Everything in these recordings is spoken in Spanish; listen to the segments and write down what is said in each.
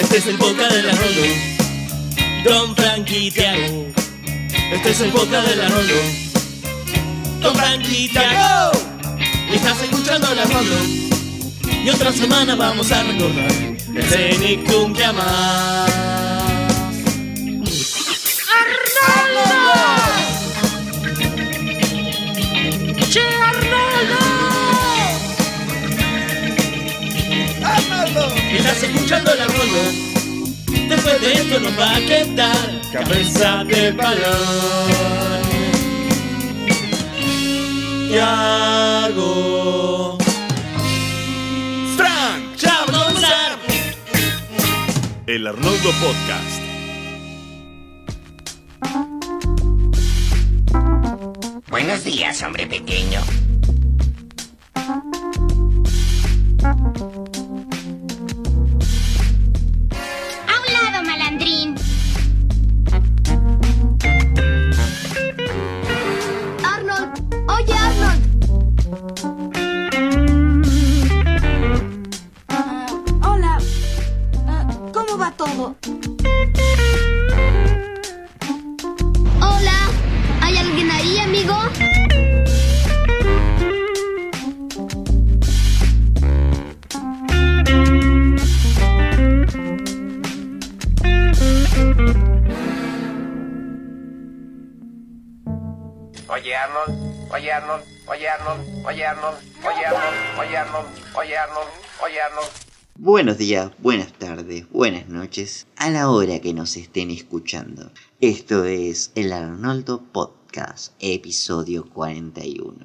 Este es el boca de la Rolo. Don Frankie Tiago. Este es el boca de la Rolo. Don Frankie Tiago. Estás escuchando la Rolo. Y otra semana vamos a recordar el Cenicum que amás. Estás escuchando la Rolo. Después de esto nos va a quedar cabeza de balón. Tiago. Frank. Ya vamos a comenzar. El Arnoldo Podcast. Buenos días, hombre pequeño. Buenos días, buenas tardes, buenas noches, a la hora que nos estén escuchando. Esto es el Arnoldo Podcast, episodio 41.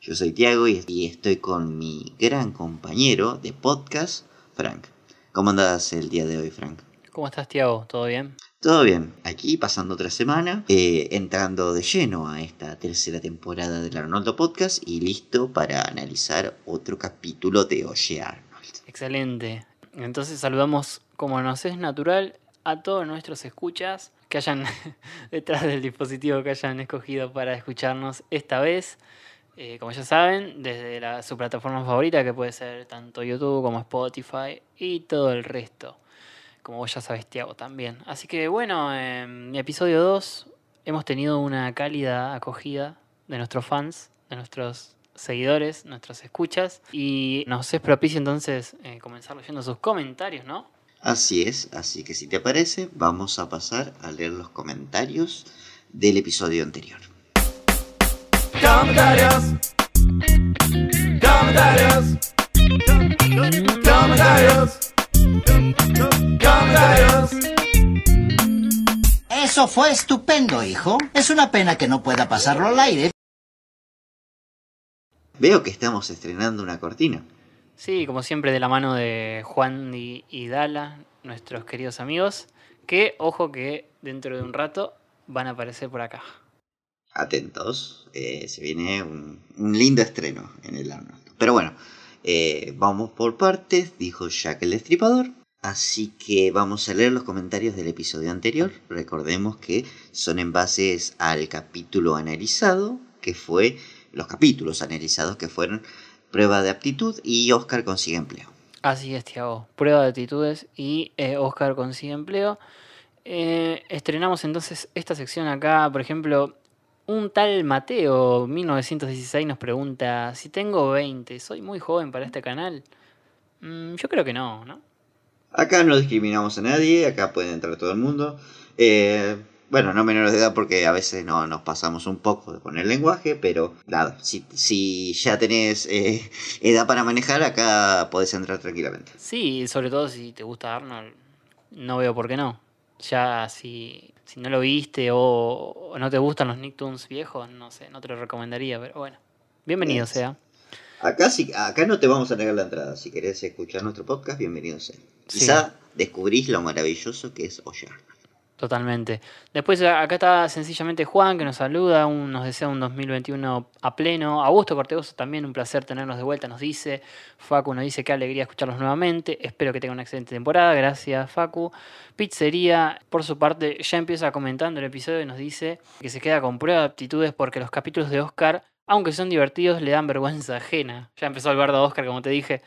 Yo soy Tiago y estoy con mi gran compañero de podcast, Frank. ¿Cómo andas el día de hoy, Frank? ¿Cómo estás, Tiago? ¿Todo bien? Todo bien, aquí pasando otra semana, eh, entrando de lleno a esta tercera temporada del Arnoldo Podcast y listo para analizar otro capítulo de Arnold. Excelente. Entonces saludamos, como nos es natural, a todos nuestros escuchas que hayan detrás del dispositivo que hayan escogido para escucharnos esta vez. Eh, como ya saben, desde la- su plataforma favorita, que puede ser tanto YouTube como Spotify y todo el resto. Como vos ya sabes, Tiago, también. Así que bueno, en episodio 2 hemos tenido una cálida acogida de nuestros fans, de nuestros seguidores, nuestras escuchas. Y nos es propicio entonces eh, comenzar leyendo sus comentarios, ¿no? Así es, así que si te parece, vamos a pasar a leer los comentarios del episodio anterior. Comentarios. Comentarios. Comentarios. Comentarios. Eso fue estupendo, hijo. Es una pena que no pueda pasarlo al aire. Veo que estamos estrenando una cortina. Sí, como siempre, de la mano de Juan y, y Dala, nuestros queridos amigos. Que, ojo, que dentro de un rato van a aparecer por acá. Atentos, eh, se viene un, un lindo estreno en el Arnold. Pero bueno, eh, vamos por partes, dijo Jack el Destripador. Así que vamos a leer los comentarios del episodio anterior. Recordemos que son en bases al capítulo analizado, que fue los capítulos analizados que fueron prueba de aptitud y Oscar consigue empleo. Así es, Tiago. Prueba de actitudes y eh, Oscar consigue empleo. Eh, estrenamos entonces esta sección acá, por ejemplo, un tal Mateo 1916 nos pregunta, si tengo 20, ¿soy muy joven para este canal? Mm, yo creo que no, ¿no? Acá no discriminamos a nadie, acá puede entrar todo el mundo. Eh, bueno, no menores de edad porque a veces no nos pasamos un poco con el lenguaje, pero nada, si, si ya tenés eh, edad para manejar, acá podés entrar tranquilamente. Sí, sobre todo si te gusta Arnold, no veo por qué no. Ya si, si no lo viste o, o no te gustan los Nicktoons viejos, no sé, no te lo recomendaría, pero bueno. Bienvenido sea. Acá, sí, acá no te vamos a negar la entrada. Si querés escuchar nuestro podcast, bienvenido sea. Sí. Quizá descubrís lo maravilloso que es Oye Arnold. Totalmente. Después acá está sencillamente Juan que nos saluda, nos desea un 2021 a pleno. Augusto Cortegoso también, un placer tenernos de vuelta, nos dice. Facu nos dice qué alegría escucharlos nuevamente. Espero que tengan una excelente temporada. Gracias, Facu. Pizzería, por su parte, ya empieza comentando el episodio y nos dice que se queda con prueba de aptitudes porque los capítulos de Oscar, aunque son divertidos, le dan vergüenza ajena. Ya empezó el bardo a Oscar, como te dije.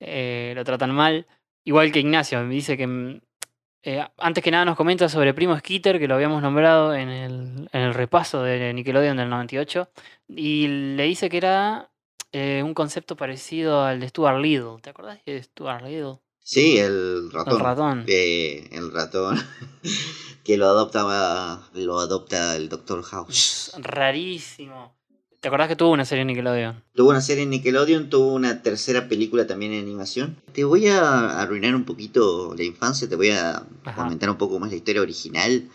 eh, lo tratan mal. Igual que Ignacio, me dice que mm, eh, antes que nada nos comenta sobre Primo Skeeter, que lo habíamos nombrado en el, en el repaso de Nickelodeon del 98, y le dice que era eh, un concepto parecido al de Stuart Little. ¿Te acordás de Stuart Little? Sí, el ratón. El ratón. Eh, el ratón. que lo adopta, lo adopta el Doctor House. Es rarísimo. ¿Te acordás que tuvo una serie en Nickelodeon? Tuvo una serie en Nickelodeon, tuvo una tercera película también en animación. Te voy a arruinar un poquito la infancia, te voy a Ajá. comentar un poco más la historia original,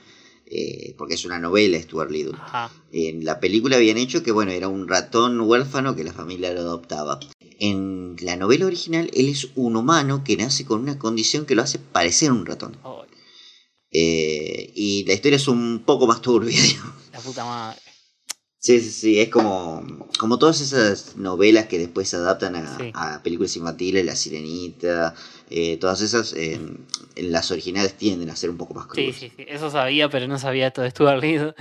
eh, porque es una novela, Stuart Little. Ajá. En la película habían hecho que, bueno, era un ratón huérfano que la familia lo adoptaba. En la novela original, él es un humano que nace con una condición que lo hace parecer un ratón. Eh, y la historia es un poco más turbia, digamos. la puta madre. Sí, sí, sí, es como, como todas esas novelas que después se adaptan a, Sí. a películas infantiles, La Sirenita, eh, todas esas, eh, en las originales tienden a ser un poco más Sí, crudas. sí, sí. Eso sabía, pero no sabía esto de Stuart Little.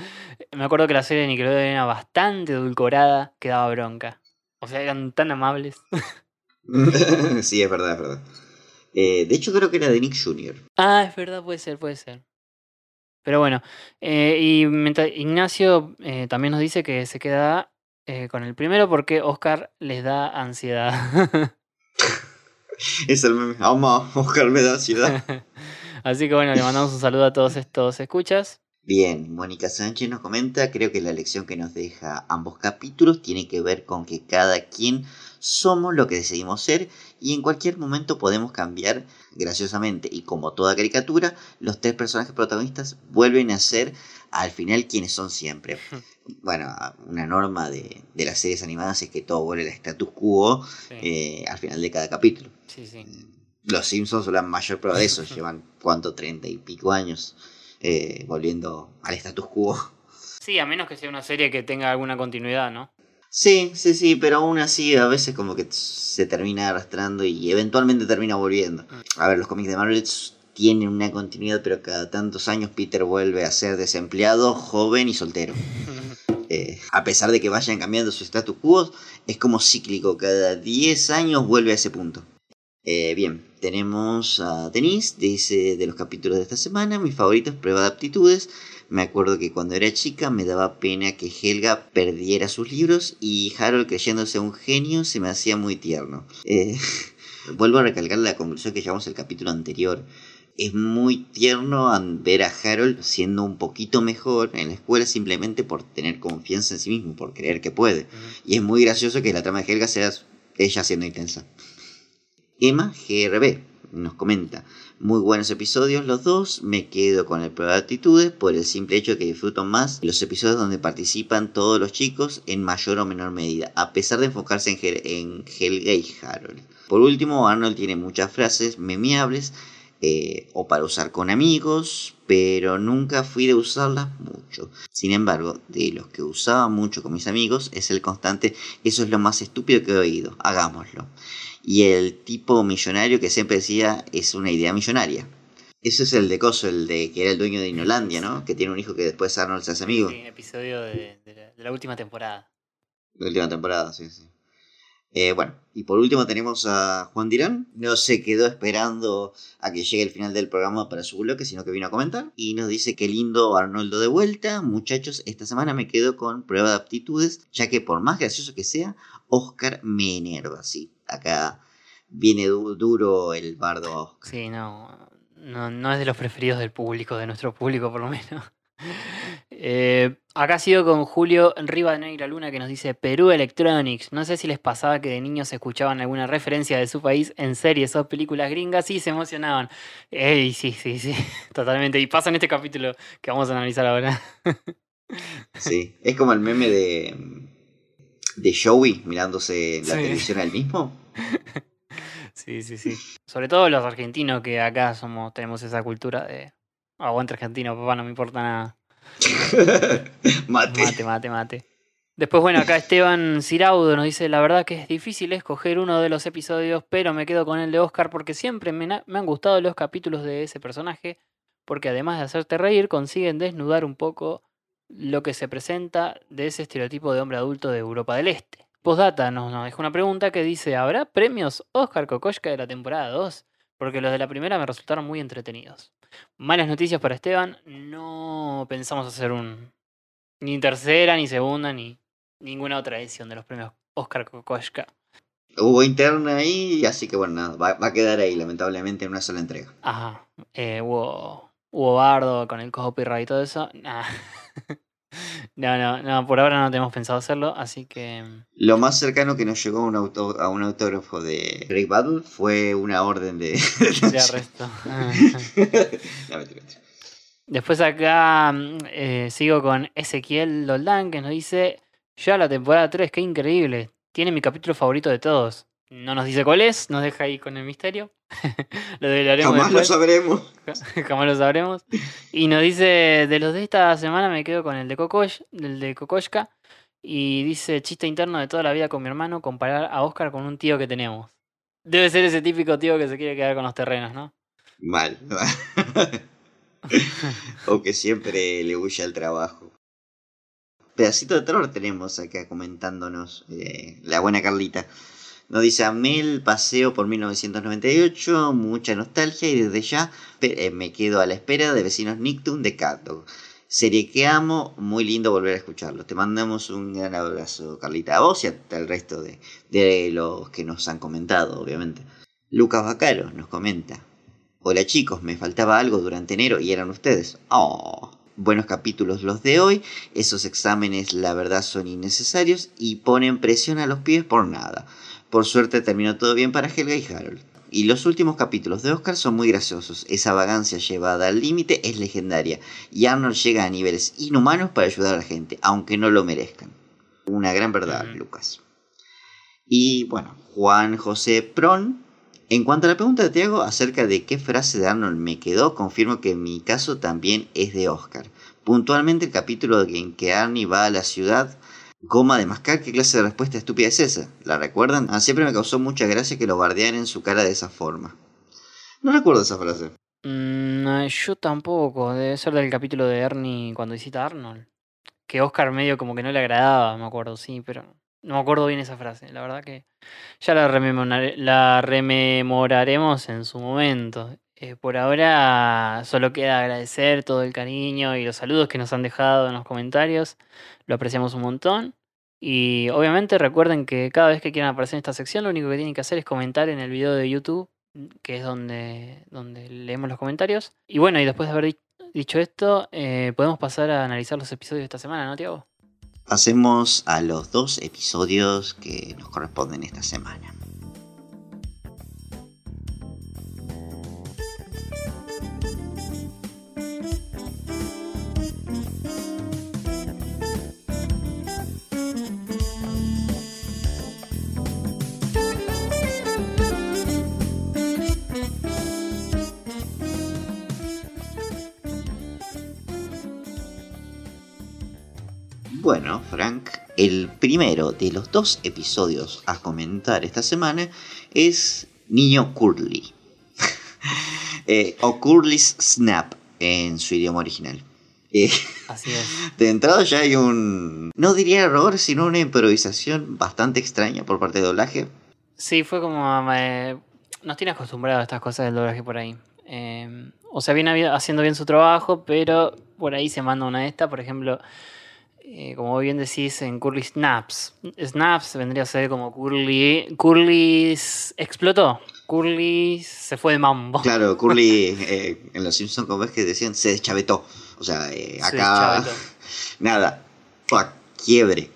Me acuerdo que la serie de Nickelodeon era bastante edulcorada, que daba bronca. O sea, eran tan amables. sí, es verdad, es verdad. Eh, de hecho, creo que era de Nick Jr. Ah, es verdad, puede ser, puede ser. Pero bueno, eh, y mientras Ignacio eh, también nos dice que se queda eh, con el primero porque Oscar les da ansiedad. Es el meme. Vamos a buscarme da ansiedad. Así que bueno, le mandamos un saludo a todos estos escuchas. Bien, Mónica Sánchez nos comenta, creo que la lección que nos deja ambos capítulos tiene que ver con que cada quien somos lo que decidimos ser y en cualquier momento podemos cambiar graciosamente y como toda caricatura, los tres personajes protagonistas vuelven a ser al final quienes son siempre. Bueno, una norma de, de las series animadas es que todo vuelve al status quo Sí, eh, al final de cada capítulo. sí, sí. Los Simpsons son la mayor prueba de eso, llevan cuánto, treinta y pico años eh, volviendo al status quo. Sí, a menos que sea una serie que tenga alguna continuidad, ¿no? Sí, sí, sí, pero aún así a veces como que se termina arrastrando y eventualmente termina volviendo. A ver, los cómics de Marvel tienen una continuidad, pero cada tantos años Peter vuelve a ser desempleado, joven y soltero. Eh, a pesar de que vayan cambiando su status quo, es como cíclico, cada 10 años vuelve a ese punto. Eh, bien, tenemos a Denise, dice de los capítulos de esta semana, mi favorito es prueba de aptitudes. Me acuerdo que cuando era chica me daba pena que Helga perdiera sus libros y Harold creyéndose un genio se me hacía muy tierno. Eh, vuelvo a recalcar la conclusión que llevamos el capítulo anterior. Es muy tierno ver a Harold siendo un poquito mejor en la escuela simplemente por tener confianza en sí mismo, por creer que puede. Y es muy gracioso que la trama de Helga sea ella siendo intensa. Emma GRB nos comenta, muy buenos episodios los dos, me quedo con el prueba de actitudes por el simple hecho que disfruto más los episodios donde participan todos los chicos en mayor o menor medida, a pesar de enfocarse en, Hel- en Helga y Harold. Por último, Arnold tiene muchas frases memeables eh, o para usar con amigos, pero nunca fui de usarlas mucho. Sin embargo, de los que usaba mucho con mis amigos es el constante, eso es lo más estúpido que he oído, hagámoslo. Y el tipo millonario que siempre decía es una idea millonaria. Ese es el de Coso, el de que era el dueño de Inolandia, ¿no? Que tiene un hijo que después Arnold se hace amigo. Sí, episodio de, de la, de la última temporada. La última temporada, sí, sí. Eh, bueno, y por último tenemos a Juan Dirán. No se quedó esperando a que llegue el final del programa para su bloque, sino que vino a comentar. Y nos dice que lindo Arnoldo de vuelta. Muchachos, esta semana me quedo con prueba de aptitudes, ya que por más gracioso que sea, Oscar me enerva. Sí, acá viene du- duro el bardo a Oscar. Sí, no, no. No es de los preferidos del público, de nuestro público por lo menos. Eh, acá sigo con Julio Rivadeneira Luna que nos dice Perú Electronics. No sé si les pasaba que de niños escuchaban alguna referencia de su país en series o películas gringas y se emocionaban. Ey, sí, sí, sí, totalmente. Y pasa en este capítulo que vamos a analizar ahora. Sí, es como el meme de, de Joey mirándose la Sí. televisión al mismo. Sí, sí, sí. Sobre todo los argentinos que acá somos, tenemos esa cultura de aguante argentino, papá, no me importa nada. Mate. Mate, mate, mate. Después, bueno, acá Esteban Ciraudo nos dice, la verdad que es difícil escoger uno de los episodios, pero me quedo con el de Oscar porque siempre me, me han gustado los capítulos de ese personaje, porque además de hacerte reír, consiguen desnudar un poco lo que se presenta de ese estereotipo de hombre adulto de Europa del Este. Postdata nos, nos deja una pregunta que dice, ¿habrá premios Oscar Kokoschka de la temporada 2? porque los de la primera me resultaron muy entretenidos. Malas noticias para Esteban, no pensamos hacer un ni tercera, ni segunda, ni ninguna otra edición de los premios Oscar Kokoschka. Hubo interna ahí, así que bueno, nada, va, va a quedar ahí, lamentablemente, en una sola entrega. Ajá, eh, hubo, hubo bardo con el copyright y todo eso. Nah. No, no, no, por ahora no tenemos pensado hacerlo, así que. Lo más cercano que nos llegó a un, auto, a un autógrafo de Greg Battle fue una orden de, De arresto. No, mentira, mentira. Después acá eh, sigo con Ezequiel Doldán que nos dice, ya la temporada 3, qué increíble, tiene mi capítulo favorito de todos. No nos dice cuál es, nos deja ahí con el misterio. lo develaremos Jamás lo sabremos. Jamás lo sabremos. Y nos dice, de los de esta semana me quedo con el de Kokosh, el de Kokoshka. Y dice, chiste interno de toda la vida con mi hermano, comparar a Oscar con un tío que tenemos. Debe ser ese típico tío que se quiere quedar con los terrenos, ¿no? Mal. o que siempre le huye al trabajo. Pedacito de terror tenemos acá comentándonos eh, la buena Carlita. Nos dice Amel, paseo por 1998, mucha nostalgia y desde ya eh, me quedo a la espera de Vecinos Nictum de Cato. Serie que amo, muy lindo volver a escucharlo. Te mandamos un gran abrazo, Carlita, a vos y al resto de, de los que nos han comentado, obviamente. Lucas Bacaro nos comenta. Hola chicos, me faltaba algo durante enero y eran ustedes. Oh, buenos capítulos los de hoy. Esos exámenes la verdad son innecesarios y ponen presión a los pibes por nada. Por suerte terminó todo bien para Helga y Harold. Y los últimos capítulos de Oscar son muy graciosos. Esa vagancia llevada al límite es legendaria. Y Arnold llega a niveles inhumanos para ayudar a la gente, aunque no lo merezcan. Una gran verdad. Lucas. Y bueno, Juan José Pron en cuanto a la pregunta de Tiago acerca de qué frase de Arnold me quedó, confirmo que mi caso también es de Oscar. Puntualmente el capítulo en que Arnie va a la ciudad, goma de mascar, ¿qué clase de respuesta estúpida es esa? ¿La recuerdan? Ah, siempre me causó mucha gracia que lo bardearan en su cara de esa forma. No recuerdo esa frase. Mm, yo tampoco. Debe ser del capítulo de Ernie cuando visita a Arnold. Que Oscar medio como que no le agradaba, me acuerdo, sí, pero no me acuerdo bien esa frase. La verdad que ya la, la rememoraremos en su momento. Eh, por ahora solo queda agradecer todo el cariño y los saludos que nos han dejado en los comentarios. Lo apreciamos un montón. Y obviamente recuerden que cada vez que quieran aparecer en esta sección, lo único que tienen que hacer es comentar en el video de YouTube que es donde, donde leemos los comentarios. Y bueno, y después de haber di- dicho esto, eh, podemos pasar a analizar los episodios de esta semana, ¿no, Tiago? Pasemos a los dos episodios que nos corresponden esta semana. Bueno, Frank, el primero de los dos episodios a comentar esta semana es Niño Curly. Eh, o Curly's Snap en su idioma original. Eh, Así es. de entrada ya hay un... No diría error, sino una improvisación bastante extraña por parte de doblaje. Sí, fue como... eh, nos tiene acostumbrados a estas cosas del doblaje por ahí. Eh, o sea, viene haciendo bien su trabajo, pero por ahí se manda una de estas, por ejemplo... eh, como bien decís, en Curly Snaps. Snaps vendría a ser como Curly. Curly explotó. Curly se fue de mambo. Claro, Curly eh, en Los Simpsons, como ves que decían, se deschavetó. O sea, eh, acá... Nada. Quiebre.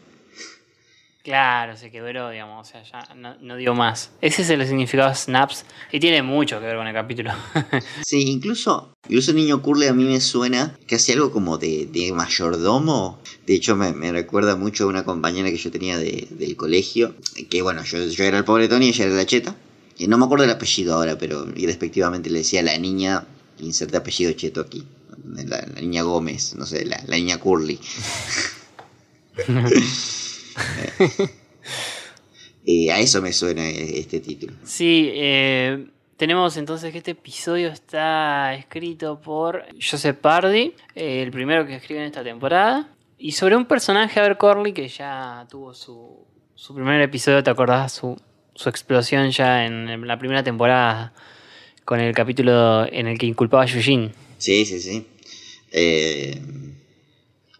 Claro, se quebró, digamos, o sea, ya no, no dio más. Ese es el significado de snaps y tiene mucho que ver con el capítulo. Sí, incluso, incluso Niño Curly a mí me suena que hace algo como de, de mayordomo. De hecho, me, me recuerda mucho a una compañera que yo tenía de- del colegio. Que bueno, yo, yo era el pobre Tony y ella era la cheta. Y no me acuerdo el apellido ahora, pero respectivamente le decía a la niña, inserte apellido cheto aquí. La, la niña Gómez, no sé, la, la niña Curly. Eh, a eso me suena este título. Sí, eh, tenemos entonces que este episodio está escrito por Joseph Pardy, eh, el primero que escribe en esta temporada. Y sobre un personaje, a ver, Corley, que ya tuvo su, su primer episodio, ¿te acordás? Su, su explosión ya en la primera temporada con el capítulo en el que inculpaba a Yujin. Sí, sí, sí. Eh,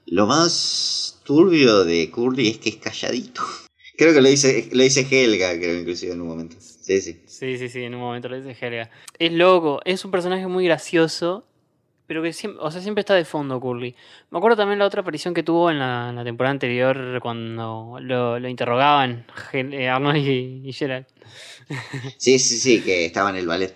lo más turbio de Curly es que es calladito. Creo que lo dice, lo dice Helga, creo, inclusive en un momento. Sí, sí. Sí, sí, sí, en un momento lo dice Helga. Es loco, es un personaje muy gracioso, pero que siempre, o sea, siempre está de fondo Curly. Me acuerdo también la otra aparición que tuvo en la, en la temporada anterior cuando lo, lo interrogaban eh, Arnold y, y Gerald. Sí, sí, sí, que estaba en el ballet.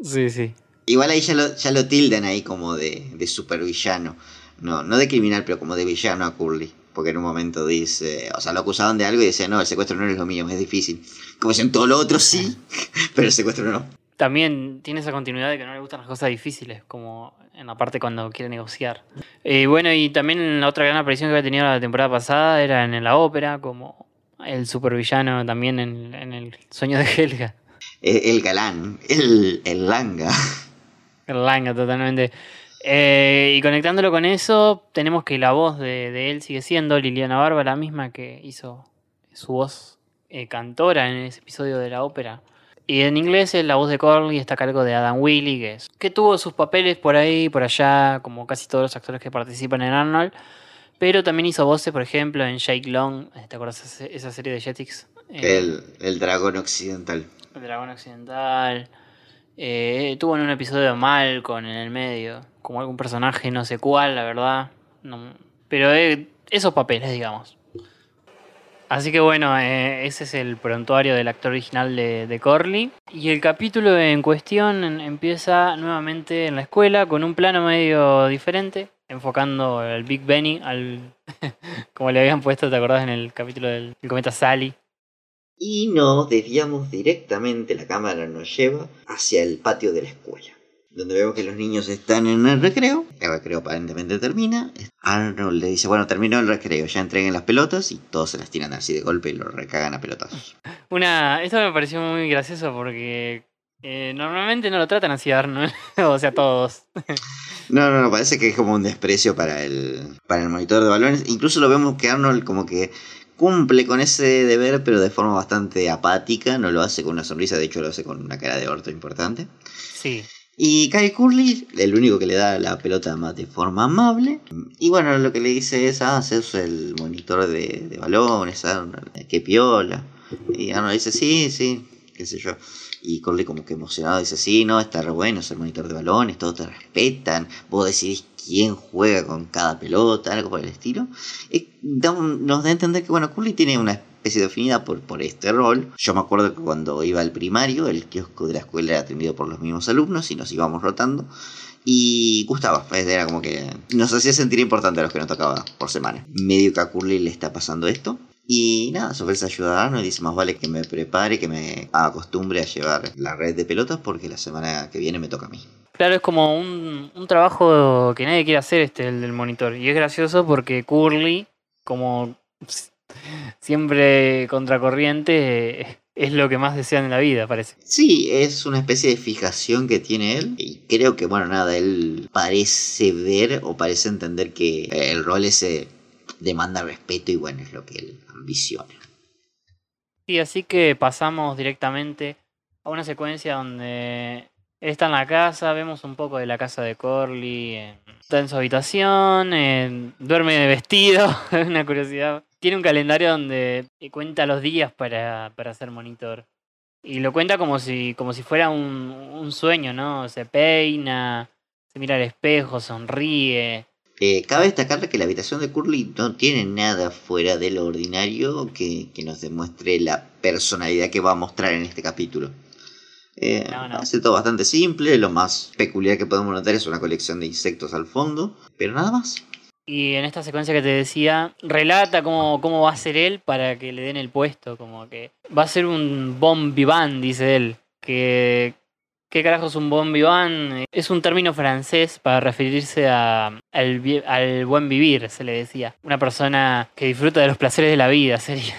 Sí, sí. Igual ahí ya lo, ya lo tildan ahí como de, de supervillano. No, no de criminal, pero como de villano a Curly. Porque en un momento dice, o sea, lo acusaban de algo y dice, no, el secuestro no es lo mío, es difícil. Como si en todo lo otro sí, pero el secuestro no. También tiene esa continuidad de que no le gustan las cosas difíciles, como en la parte cuando quiere negociar. Eh, bueno, y también la otra gran aparición que había tenido la temporada pasada era en la ópera, como el supervillano también en, en el sueño de Helga. El, el galán, el, el langa. El Langa, totalmente. Eh, y conectándolo con eso, tenemos que la voz de, de él sigue siendo Liliana Barba, la misma que hizo su voz eh, cantora en ese episodio de la ópera. Y en inglés eh, la voz de Corley está a cargo de Adam Willy, que, es- que tuvo sus papeles por ahí, por allá, como casi todos los actores que participan en Arnold. Pero también hizo voces, por ejemplo, en Jake Long. ¿Te acuerdas esa, esa serie de Jetix? Eh, El, el dragón occidental. el dragón occidental. Eh, tuvo en un episodio de Malcolm en el medio. Como algún personaje, no sé cuál, la verdad. Pero eh, esos papeles, digamos. Así que bueno, eh, ese es el prontuario del actor original de, Corley. Y el capítulo en cuestión empieza nuevamente en la escuela con un plano medio diferente. Enfocando al Big Benny, al como le habían puesto, ¿te acordás en el capítulo del el cometa Sally? Y nos desviamos directamente, la cámara nos lleva hacia el patio de la escuela. Donde vemos que los niños están en el recreo. El recreo aparentemente termina. Arnold le dice, bueno, terminó el recreo, ya entreguen las pelotas y todos se las tiran así de golpe y lo recagan a pelotazos. Una, esto me pareció muy gracioso porque eh, normalmente no lo tratan así Arnold, o sea, todos. No, no, no, parece que es como un desprecio para el, para el monitor de balones. Incluso lo vemos que Arnold como que cumple con ese deber, pero de forma bastante apática. No lo hace con una sonrisa, de hecho lo hace con una cara de orto importante. Sí. Y Kyle Curly, el único que le da la pelota más de forma amable. Y bueno, lo que le dice es, ah, sos el monitor de, de balones, Arnold, qué piola. Y Arnold dice, sí, sí, qué sé yo. Y Curly como que emocionado dice, sí, no, está re bueno ser monitor de balones, todos te respetan, vos decidís quién juega con cada pelota, algo por el estilo. Y da un- nos da a entender que, bueno, Curly tiene una especie de afinidad por, por este rol. Yo me acuerdo que cuando iba al primario, el kiosco de la escuela era atendido por los mismos alumnos y nos íbamos rotando. Y gustaba, pues era como que nos hacía sentir importante a los que nos tocaba por semana. Medio que a Curly le está pasando esto. Y nada, se ofrece a ayudarnos y dice más vale que me prepare, que me acostumbre a llevar la red de pelotas porque la semana que viene me toca a mí. Claro, es como un, un trabajo que nadie quiere hacer, este, el del monitor. Y es gracioso porque Curly, como siempre contracorriente, eh, es lo que más desean en la vida, parece. Sí, es una especie de fijación que tiene él. Y creo que, bueno, nada, él parece ver o parece entender que el rol ese demanda respeto y bueno, es lo que él ambiciona. Y así que pasamos directamente a una secuencia donde está en la casa, vemos un poco de la casa de Corley, eh, está en su habitación, eh, duerme de vestido, es una curiosidad. Tiene un calendario donde cuenta los días para, para ser monitor. Y lo cuenta como si, como si fuera un, un sueño, ¿no? Se peina, se mira al espejo, sonríe. Eh, cabe destacar que la habitación de Curly no tiene nada fuera de lo ordinario que, que nos demuestre la personalidad que va a mostrar en este capítulo. Eh, No, no. Hace todo bastante simple, lo más peculiar que podemos notar es una colección de insectos al fondo, pero nada más. Y en esta secuencia que te decía, relata cómo, cómo va a ser él para que le den el puesto. Como que va a ser un bon vivant, dice él. Que, ¿Qué carajo es un bon vivant? Es un término francés para referirse a, al, al buen vivir, se le decía. Una persona que disfruta de los placeres de la vida, sería.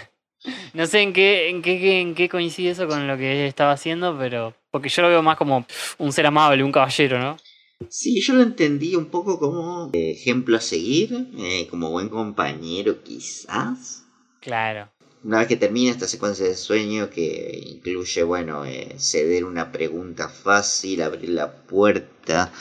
No sé en qué, en qué, en qué coincide eso con lo que estaba haciendo, pero. Porque yo lo veo más como un ser amable, un caballero, ¿no? Sí, yo lo entendí un poco como ejemplo a seguir, eh, como buen compañero quizás. Claro. Una vez que termina esta secuencia de sueño que incluye, bueno, eh, ceder una pregunta fácil, abrir la puerta,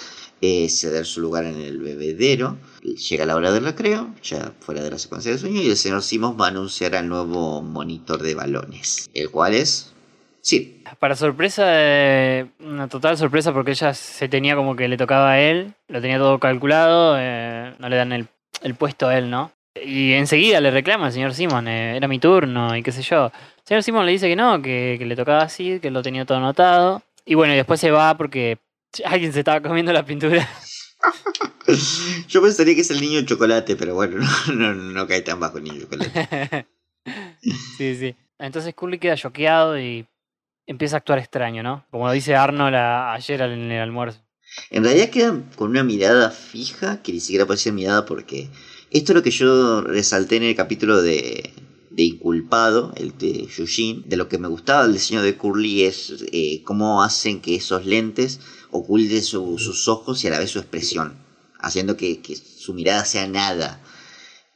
eh, ceder su lugar en el bebedero, llega la hora del recreo, ya fuera de la secuencia de sueño, y el señor Simons va a anunciar al nuevo monitor de balones, el cual es... Sí, Para sorpresa, de- una total sorpresa porque ella se tenía como que le tocaba a él, lo tenía todo calculado, eh, no le dan el, el puesto a él, ¿no? Y enseguida le reclama al señor Simon, eh, era mi turno y qué sé yo. El señor Simon le dice que no, que, que le tocaba así, que lo tenía todo anotado. Y bueno, y después se va porque alguien se estaba comiendo la pintura. yo pensaría que es el niño chocolate, pero bueno, no, no, no cae tan bajo el niño chocolate. sí, sí. Entonces Curly queda choqueado y empieza a actuar extraño, ¿no? Como lo dice Arnold a- ayer en el almuerzo. En realidad quedan con una mirada fija, que ni siquiera puede ser mirada porque esto es lo que yo resalté en el capítulo de, de Inculpado, el de Yushin. De lo que me gustaba del diseño de Curly es eh, cómo hacen que esos lentes oculten su- sus ojos y a la vez su expresión, haciendo que, que su mirada sea nada.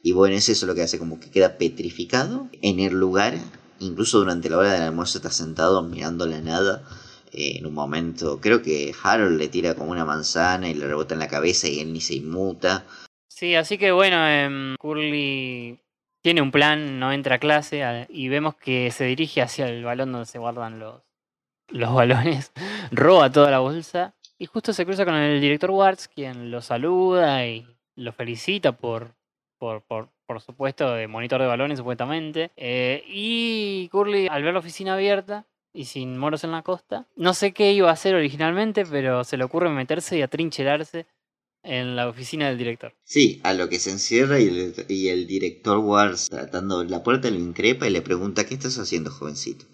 Y bueno, es eso lo que hace, como que queda petrificado en el lugar. Incluso durante la hora del almuerzo está sentado mirando la nada. Eh, en un momento, creo que Harold le tira como una manzana y le rebota en la cabeza y él ni se inmuta. Sí, así que bueno, em, Curly tiene un plan, no entra a clase y vemos que se dirige hacia el balón donde se guardan los, los balones, roba toda la bolsa y justo se cruza con el director Warts, quien lo saluda y lo felicita por, por, por, por supuesto, de monitor de balones, supuestamente. Eh, y Curly, al ver la oficina abierta y sin moros en la costa, no sé qué iba a hacer originalmente, pero se le ocurre meterse y atrincherarse en la oficina del director. Sí, a lo que se encierra y el, director Wars tratando la puerta lo increpa y le pregunta ¿qué estás haciendo, jovencito?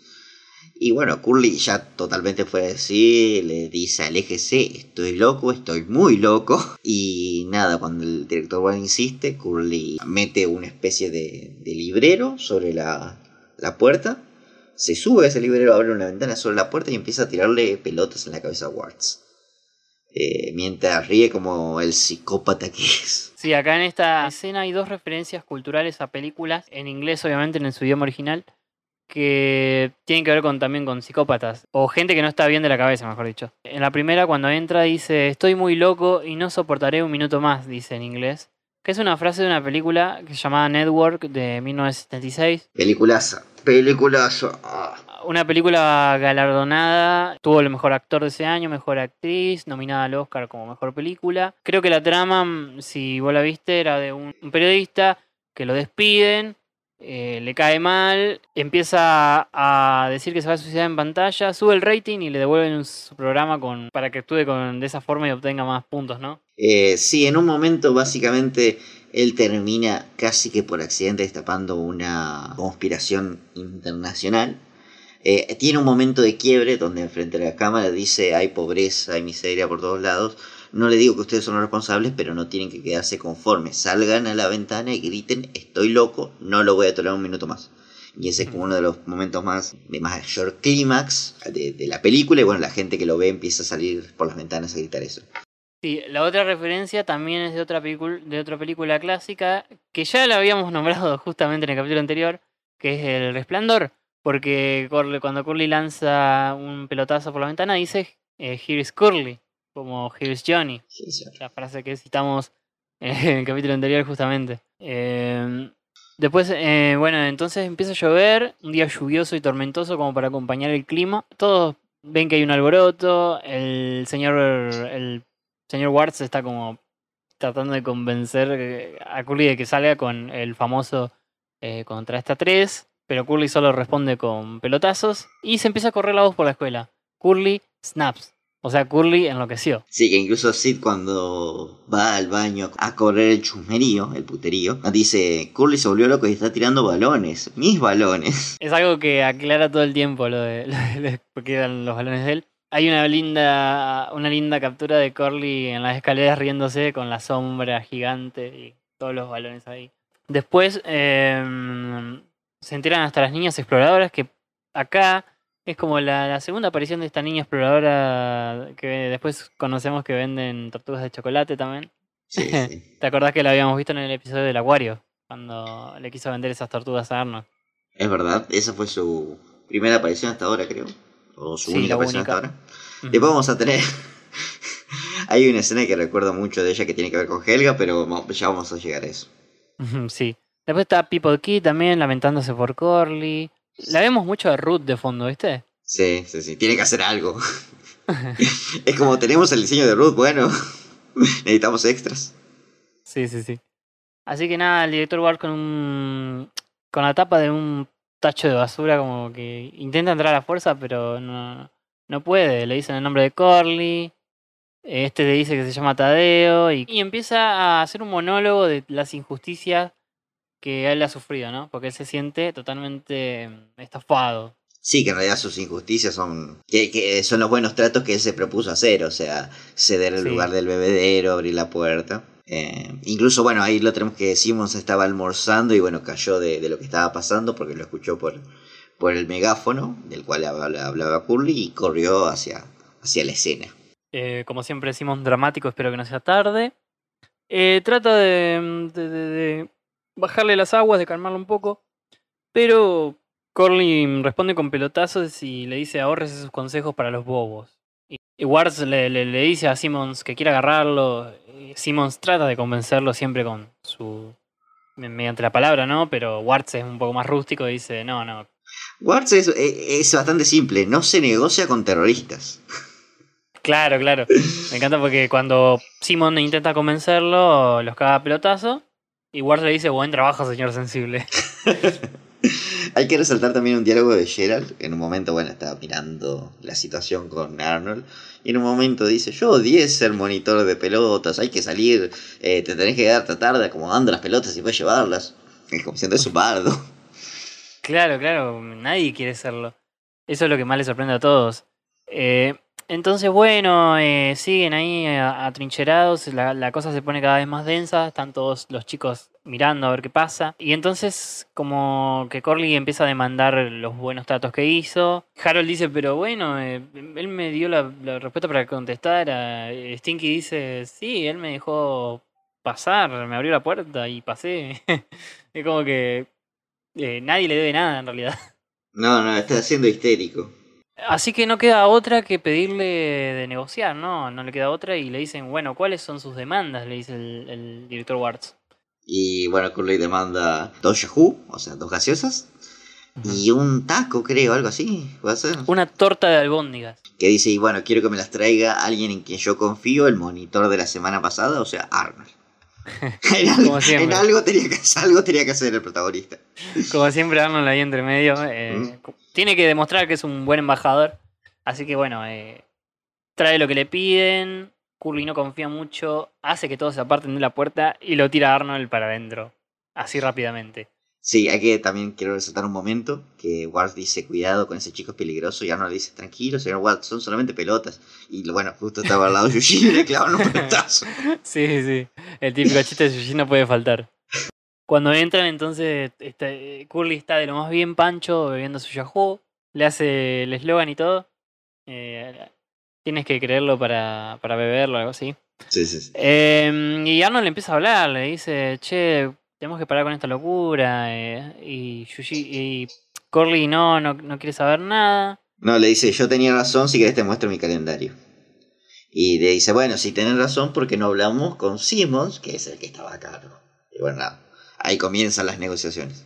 Y bueno, Curly ya totalmente fuera de sí, le dice aléjese, estoy loco, estoy muy loco. Y nada, cuando el director Wars insiste, Curly mete una especie de, librero sobre la, la puerta. Se sube a ese librero, abre una ventana sobre la puerta y empieza a tirarle pelotas en la cabeza a Warts. Eh, mientras ríe como el psicópata que es. Sí, acá en esta escena hay dos referencias culturales a películas, en inglés obviamente en su idioma original, que tienen que ver con, también con psicópatas, o gente que no está bien de la cabeza, mejor dicho. En la primera, cuando entra, dice, estoy muy loco y no soportaré un minuto más, dice en inglés, que es una frase de una película que se llamaba Network de 1976. Peliculaza, peliculaza. Ah. Una película galardonada, tuvo el mejor actor de ese año, mejor actriz, nominada al Oscar como mejor película. Creo que la trama, mm, si vos la viste, era de un periodista que lo despiden, eh, le cae mal, empieza a decir que se va a suicidar en pantalla, sube el rating y le devuelven su programa con, para que actúe con, de esa forma y obtenga más puntos, ¿no? Eh, sí, en un momento básicamente él termina casi que por accidente destapando una conspiración internacional. Eh, tiene un momento de quiebre donde frente a la cámara dice hay pobreza, hay miseria por todos lados. No le digo que ustedes son los responsables, pero no tienen que quedarse conformes. Salgan a la ventana y griten estoy loco, no lo voy a tolerar un minuto más. Y ese es como uno de los momentos más de mayor clímax de, de la película. Y bueno, la gente que lo ve empieza a salir por las ventanas a gritar eso. Sí, la otra referencia también es de otra, de otra película clásica que ya la habíamos nombrado justamente en el capítulo anterior, que es El Resplandor, porque Curly- cuando Curly lanza un pelotazo por la ventana dice eh, Here's Curly, como Here's Johnny, Sí, sí. la frase que citamos en el capítulo anterior justamente. Eh, después, eh, bueno, entonces empieza a llover, un día lluvioso y tormentoso como para acompañar el clima. Todos ven que hay un alboroto, el señor, el señor Warts está como tratando de convencer eh, a Curly de que salga con el famoso eh, contra esta 3, pero Curly solo responde con pelotazos y se empieza a correr la voz por la escuela. Curly snaps. O sea, Curly enloqueció. Sí, que incluso Sid cuando va al baño a correr el chusmerío, el puterío, dice, Curly se volvió loco y está tirando balones, mis balones. Es algo que aclara todo el tiempo lo de, lo de- de por qué eran los balones de él. Hay una linda, una linda captura de Curly en las escaleras riéndose con la sombra gigante y todos los balones ahí. Después em, se enteran hasta las niñas exploradoras que acá es como la, la segunda aparición de esta niña exploradora que después conocemos que venden tortugas de chocolate también. Sí, sí. ¿Te acordás que la habíamos visto en el episodio del acuario? Cuando le quiso vender esas tortugas a Arnold. Es verdad, esa fue su primera aparición hasta ahora, creo. O su Sí, única aparición única. hasta ahora. Después vamos a tener. Hay una escena que recuerdo mucho de ella que tiene que ver con Helga, pero ya vamos a llegar a eso. Sí. Después está People Key también lamentándose por Corley. La vemos mucho de Ruth de fondo, ¿viste? Sí, sí, sí, tiene que hacer algo. es como tenemos el diseño de Ruth, bueno, necesitamos extras. Sí, sí, sí. Así que nada, el director Ward con un. con la tapa de un tacho de basura, como que intenta entrar a la fuerza, pero no, no puede. Le dicen el nombre de Corley. Este le dice que se llama Tadeo. Y, y empieza a hacer un monólogo de las injusticias que él ha sufrido, ¿no? Porque él se siente totalmente mm, estafado. Sí, que en realidad sus injusticias son que, que son los buenos tratos que él se propuso hacer, o sea, ceder el Sí. lugar del bebedero, abrir la puerta. Eh, incluso, bueno, ahí lo tenemos que Simmons estaba almorzando y bueno, cayó de, de lo que estaba pasando porque lo escuchó por, por el megáfono del cual habla- hablaba Curly y corrió hacia, hacia la escena. Eh, como siempre decimos, dramático, espero que no sea tarde. Eh, trata de, de- de- de bajarle las aguas, de calmarlo un poco. Pero Corley responde con pelotazos y le dice ahorres esos consejos para los bobos. Y, Wards le, le- le dice a Simmons que quiere agarrarlo. y Simmons trata de convencerlo siempre con su... me- mediante la palabra, ¿no? Pero Wards es un poco más rústico y dice, no, no, Warts es, es- es bastante simple, no se negocia con terroristas. Claro, claro. Me encanta porque cuando Simon intenta convencerlo, los caga a pelotazo. Y Ward le dice, buen trabajo, señor sensible. Hay que resaltar también un diálogo de Gerald. En un momento, bueno, estaba mirando la situación con Arnold. Y en un momento dice: Yo odié ser monitor de pelotas. Hay que salir. eh, te tenés que quedar tratar de acomodando las pelotas y puedes llevarlas. Es como siendo es un bardo. Claro, claro, nadie quiere serlo. Eso es lo que más le sorprende a todos. Eh, entonces, bueno, eh, siguen ahí eh, atrincherados, la, la cosa se pone cada vez más densa, están todos los chicos mirando a ver qué pasa. Y entonces, como que Corley empieza a demandar los buenos tratos que hizo. Harold dice, pero bueno, eh, él me dio la, respuesta para contestar. Stinky dice, sí, él me dejó pasar, me abrió la puerta y pasé. es como que eh, nadie le debe nada en realidad. No, no, está siendo histérico. Así que no queda otra que pedirle de negociar, ¿no? No le queda otra y le dicen, bueno, ¿cuáles son sus demandas? Le dice el, el director Warts. Y bueno, Curly demanda dos Yahoo, o sea, dos gaseosas. Y un taco, creo, algo así. ¿Puede ser? Una torta de albóndigas. Que dice: Y bueno, quiero que me las traiga alguien en quien yo confío, el monitor de la semana pasada, o sea, Arnold. en, algo, Como siempre. en algo tenía que, algo tenía que hacer el protagonista. Como siempre, Arnold ahí entre medio. eh, Tiene que demostrar que es un buen embajador. Así que bueno, eh, trae lo que le piden. Curly no confía mucho. Hace que todos se aparten de la puerta y lo tira a Arnold para adentro. Así rápidamente. Sí, hay que también quiero resaltar un momento que Ward dice cuidado con ese chico es peligroso y Arnold dice tranquilo señor Ward, son solamente pelotas. Y bueno, justo estaba al lado de Eugene y le clavan un pelotazo. Sí, sí. El típico chiste de Sushi no puede faltar. Cuando entran, entonces, eh, Curly está de lo más bien pancho, bebiendo su Yahoo. Le hace el eslogan y todo. Eh, tienes que creerlo para, para beberlo, algo así. Sí, sí, sí. Eh, y Arnold le empieza a hablar, le dice, che, tenemos que parar con esta locura. eh, y, Yuji- y Curly no, no, no quiere saber nada. No, le dice yo tenía razón, si querés te muestro mi calendario. Y le dice, bueno, si tenés razón, ¿por qué no hablamos con Simmons, que es el que estaba a cargo? Y bueno, nada, ahí comienzan las negociaciones.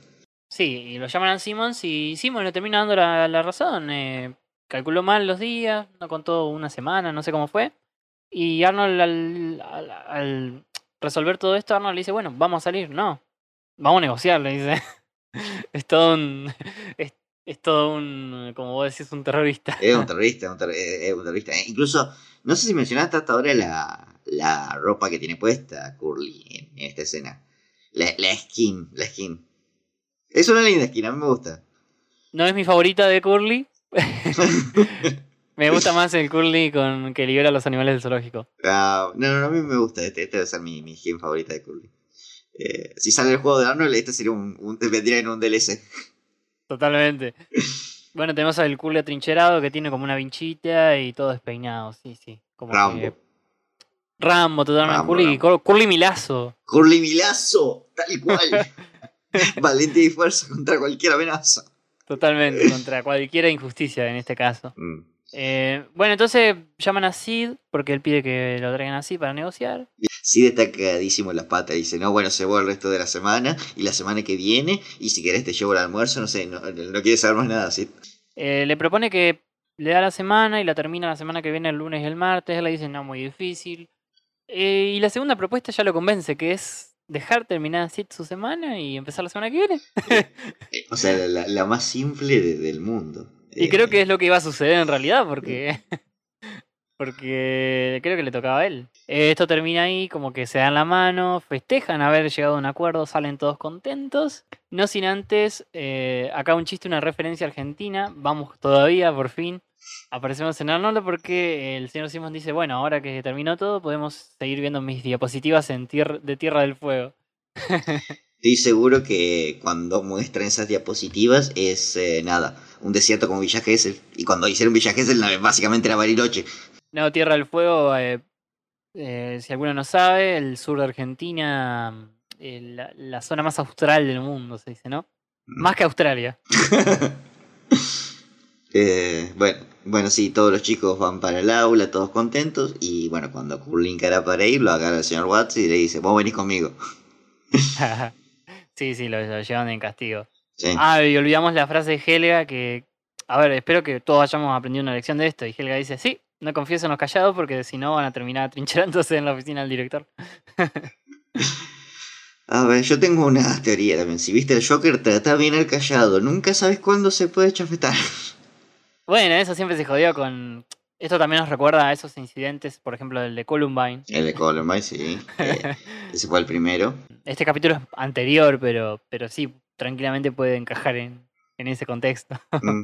Sí, y lo llaman a Simmons y Simmons le termina dando la, la razón. eh, calculó mal los días, no contó una semana, no sé cómo fue. Y Arnold al, al- al resolver todo esto, Arnold le dice, bueno, vamos a salir. No, vamos a negociar, le dice. es todo un... Es, es todo un, como vos decís, un terrorista. Es un terrorista, un terror- es es un terrorista. Eh, Incluso, no sé si mencionaste hasta ahora la, la ropa que tiene puesta Curly en, en esta escena. La, la skin, la skin. Es una linda skin, a mí me gusta. No es mi favorita de Curly. Me gusta más el Curly con que libera a los animales del zoológico. Ah, no, no, a mí me gusta. Este, este debe ser mi, mi skin favorita de Curly. Eh, si sale el juego de Arnold, este sería un, un- vendría en un DLC. Totalmente. Bueno, tenemos al Curly atrincherado que tiene como una vinchita y todo despeinado, sí, sí. Como Rambo. que- Rambo, totalmente. Curly, Rambo. Cur- Curly Milazo. Curly Milazo, tal cual. Valentía y fuerza contra cualquier amenaza. Totalmente, contra cualquier injusticia en este caso. Mm. Eh, bueno, entonces llaman a Sid porque él pide que lo traigan así para negociar. Sí está cagadísimo en las patas. Dice, no, bueno, se va el resto de la semana y la semana que viene. Y si querés te llevo el almuerzo, no sé, no, no quiere saber más nada. ¿sí? Eh, le propone que le da la semana y la termina la semana que viene el lunes y el martes. Él le dice, no, muy difícil. Eh, y la segunda propuesta ya lo convence, que es dejar terminar Sid su semana y empezar la semana que viene. Eh, O sea, la, la más simple de- del mundo. Y Eh, creo que es lo que iba a suceder en realidad, porque. Porque creo que le tocaba a él. Eh, Esto termina ahí, como que se dan la mano, festejan haber llegado a un acuerdo, salen todos contentos. No sin antes, eh, acá un chiste, una referencia argentina. Vamos todavía, por fin. Aparecemos en Arnoldo porque el señor Simon dice: Bueno, ahora que terminó todo, podemos seguir viendo mis diapositivas en tier- de Tierra del Fuego. Estoy seguro que cuando muestran esas diapositivas es eh, nada, un desierto como Villa Gesell. Y cuando hicieron Villa Gesell, básicamente era Bariloche. No, Tierra del Fuego, eh, eh, si alguno no sabe, el sur de Argentina, eh, la, la zona más austral del mundo, se dice, ¿no? Más que Australia. Eh, bueno, bueno, sí, todos los chicos van para el aula, todos contentos. Y bueno, cuando Curling cara para ir, lo agarra el señor Watts y le dice: Vos venís conmigo. sí, sí, lo, lo llevan en castigo. Sí. Ah, y olvidamos la frase de Helga que, a ver, espero que todos hayamos aprendido una lección de esto. Y Helga dice, sí, no confíes en los callados porque si no van a terminar trincherándose en la oficina del director. A ver, yo tengo una teoría también. Si viste el Joker, trata bien al callado. Nunca sabes cuándo se puede chafetar. Bueno, eso siempre se jodió con... Esto también nos recuerda a esos incidentes, por ejemplo, el de Columbine. El de Columbine, sí. eh, ese fue el primero. Este capítulo es anterior, pero, pero sí, tranquilamente puede encajar en, en ese contexto. Mm.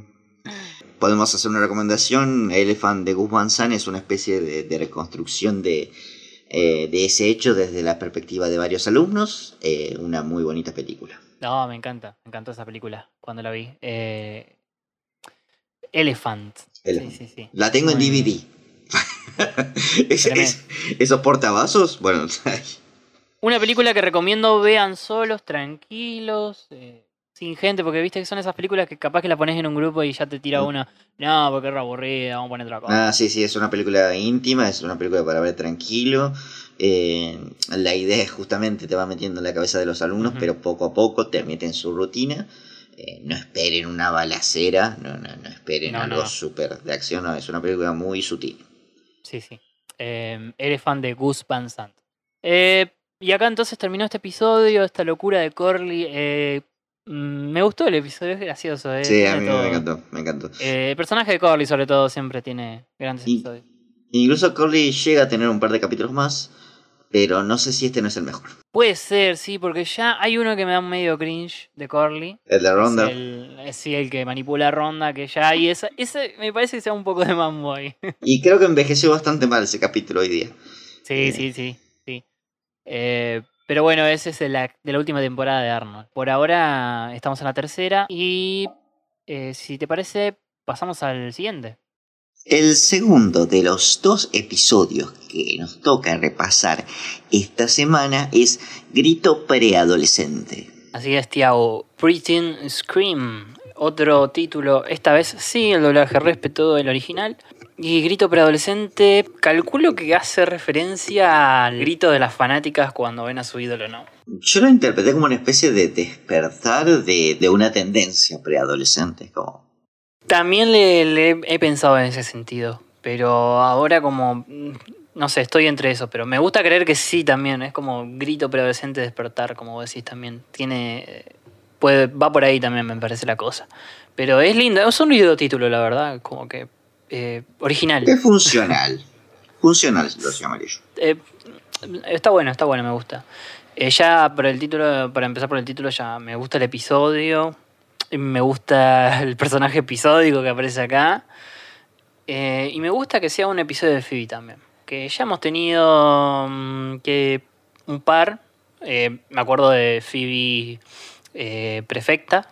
Podemos hacer una recomendación. Elephant de Gus Van Sant es una especie de, de reconstrucción de, eh, de ese hecho desde la perspectiva de varios alumnos. Eh, una muy bonita película. No, me encanta, me encantó esa película cuando la vi. Eh, Elephant. Elephant. Sí, sí, sí. La tengo en DVD. Es- es- esos portavasos, bueno, Una película que recomiendo vean solos, tranquilos, eh, sin gente, porque viste que son esas películas que capaz que la pones en un grupo y ya te tira Mm. una, no, porque es re aburrida, vamos a poner otra cosa. Ah, sí, sí, es una película íntima, es una película para ver tranquilo. Eh, la idea es justamente te va metiendo en la cabeza de los alumnos, pero poco a poco te mete en su rutina. Eh, no esperen una balacera, no, no, no esperen No, algo súper de acción, no, es una película muy sutil. Sí, sí. Eh, eres fan de Gus Van Sant. Eh, y acá entonces terminó este episodio, esta locura de Corley. eh, mm, me gustó el episodio, es gracioso. eh, Sí, a mí todo. me encantó, me encantó. El personaje de Corley, sobre todo, siempre tiene grandes Y- episodios. Incluso Corley llega a tener un par de capítulos más, pero no sé si este no es el mejor. Puede ser, sí, porque ya hay uno que me da medio cringe de Corley. El de Ronda. Es el, es, sí, el que manipula a Ronda, que ya hay esa, ese me parece que sea un poco de manboy. Y creo que envejeció bastante mal ese capítulo hoy día. sí, Eh. sí, sí, sí. Eh, pero bueno, ese es de la, de la última temporada de Arnold. Por ahora estamos en la tercera y eh, si te parece, pasamos al siguiente. El segundo de los dos episodios que nos toca repasar esta semana es Grito Preadolescente. Así es, Tiago. Preteen Scream. Otro título, esta vez sí, el doblaje respetó el original. Y grito preadolescente, calculo que hace referencia al grito de las fanáticas cuando ven a su ídolo, ¿no? Yo lo interpreté como una especie de despertar de, de una tendencia preadolescente. Como, También le, le he pensado en ese sentido, pero ahora como, mm, no sé, estoy entre eso, pero me gusta creer que sí también, es como grito preadolescente despertar, como vos decís también, tiene, puede, va por ahí también me parece la cosa. Pero es lindo, es un lindo título, la verdad, como que eh, original. es funcional. funcional lo llamaría yo. Eh, está bueno, está bueno, me gusta. Eh, ya por el título, para empezar por el título, ya me gusta el episodio. Me gusta el personaje episódico que aparece acá. eh, y me gusta que sea un episodio de Phoebe también. Que ya hemos tenido mm, que un par. eh, me acuerdo de Phoebe eh, prefecta.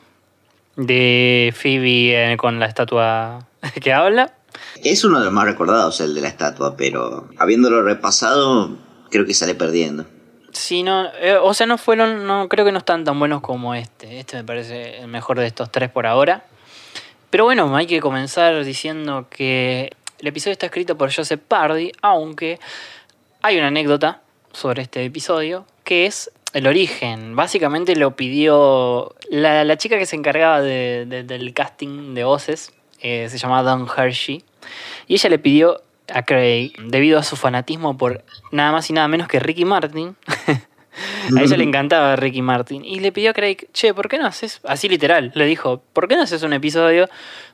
De Phoebe con la estatua que habla. Es uno de los más recordados, el de la estatua, pero habiéndolo repasado, creo que sale perdiendo. Sí, no, eh, o sea, no fueron, no creo que no están tan buenos como este. Este me parece el mejor de estos tres por ahora. Pero bueno, hay que comenzar diciendo que el episodio está escrito por Joseph Pardy, aunque hay una anécdota sobre este episodio que es el origen. Básicamente lo pidió la, la chica que se encargaba de- de- del casting de voces, eh, se llamaba Dawn Hershey, y ella le pidió a Craig, debido a su fanatismo por nada más y nada menos que Ricky Martin, a ella le encantaba Ricky Martin, y le pidió a Craig, che, ¿por qué no haces, así literal, le dijo, ¿por qué no haces un episodio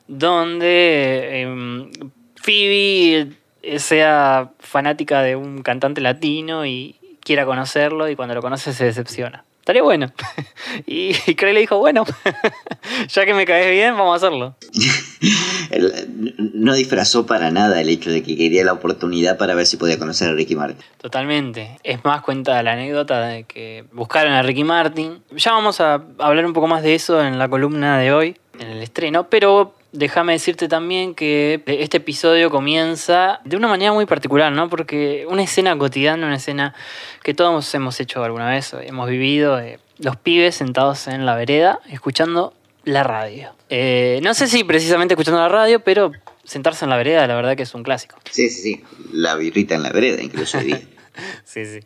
donde em, Phoebe eh, sea fanática de un cantante latino y quiera conocerlo y cuando lo conoce se decepciona? Estaría bueno. y, y Craig le dijo, bueno, ya que me caes bien, vamos a hacerlo. No disfrazó para nada el hecho de que quería la oportunidad para ver si podía conocer a Ricky Martin. Totalmente. Es más, cuenta la anécdota de que buscaron a Ricky Martin. Ya vamos a hablar un poco más de eso en la columna de hoy, en el estreno, pero déjame decirte también que este episodio comienza de una manera muy particular, ¿no? Porque una escena cotidiana, una escena que todos hemos hecho alguna vez, hemos vivido, eh, los pibes sentados en la vereda escuchando la radio. Eh, no sé si precisamente escuchando la radio, pero sentarse en la vereda, la verdad que es un clásico. Sí, sí, sí. La birrita en la vereda, incluso diría. Sí, sí.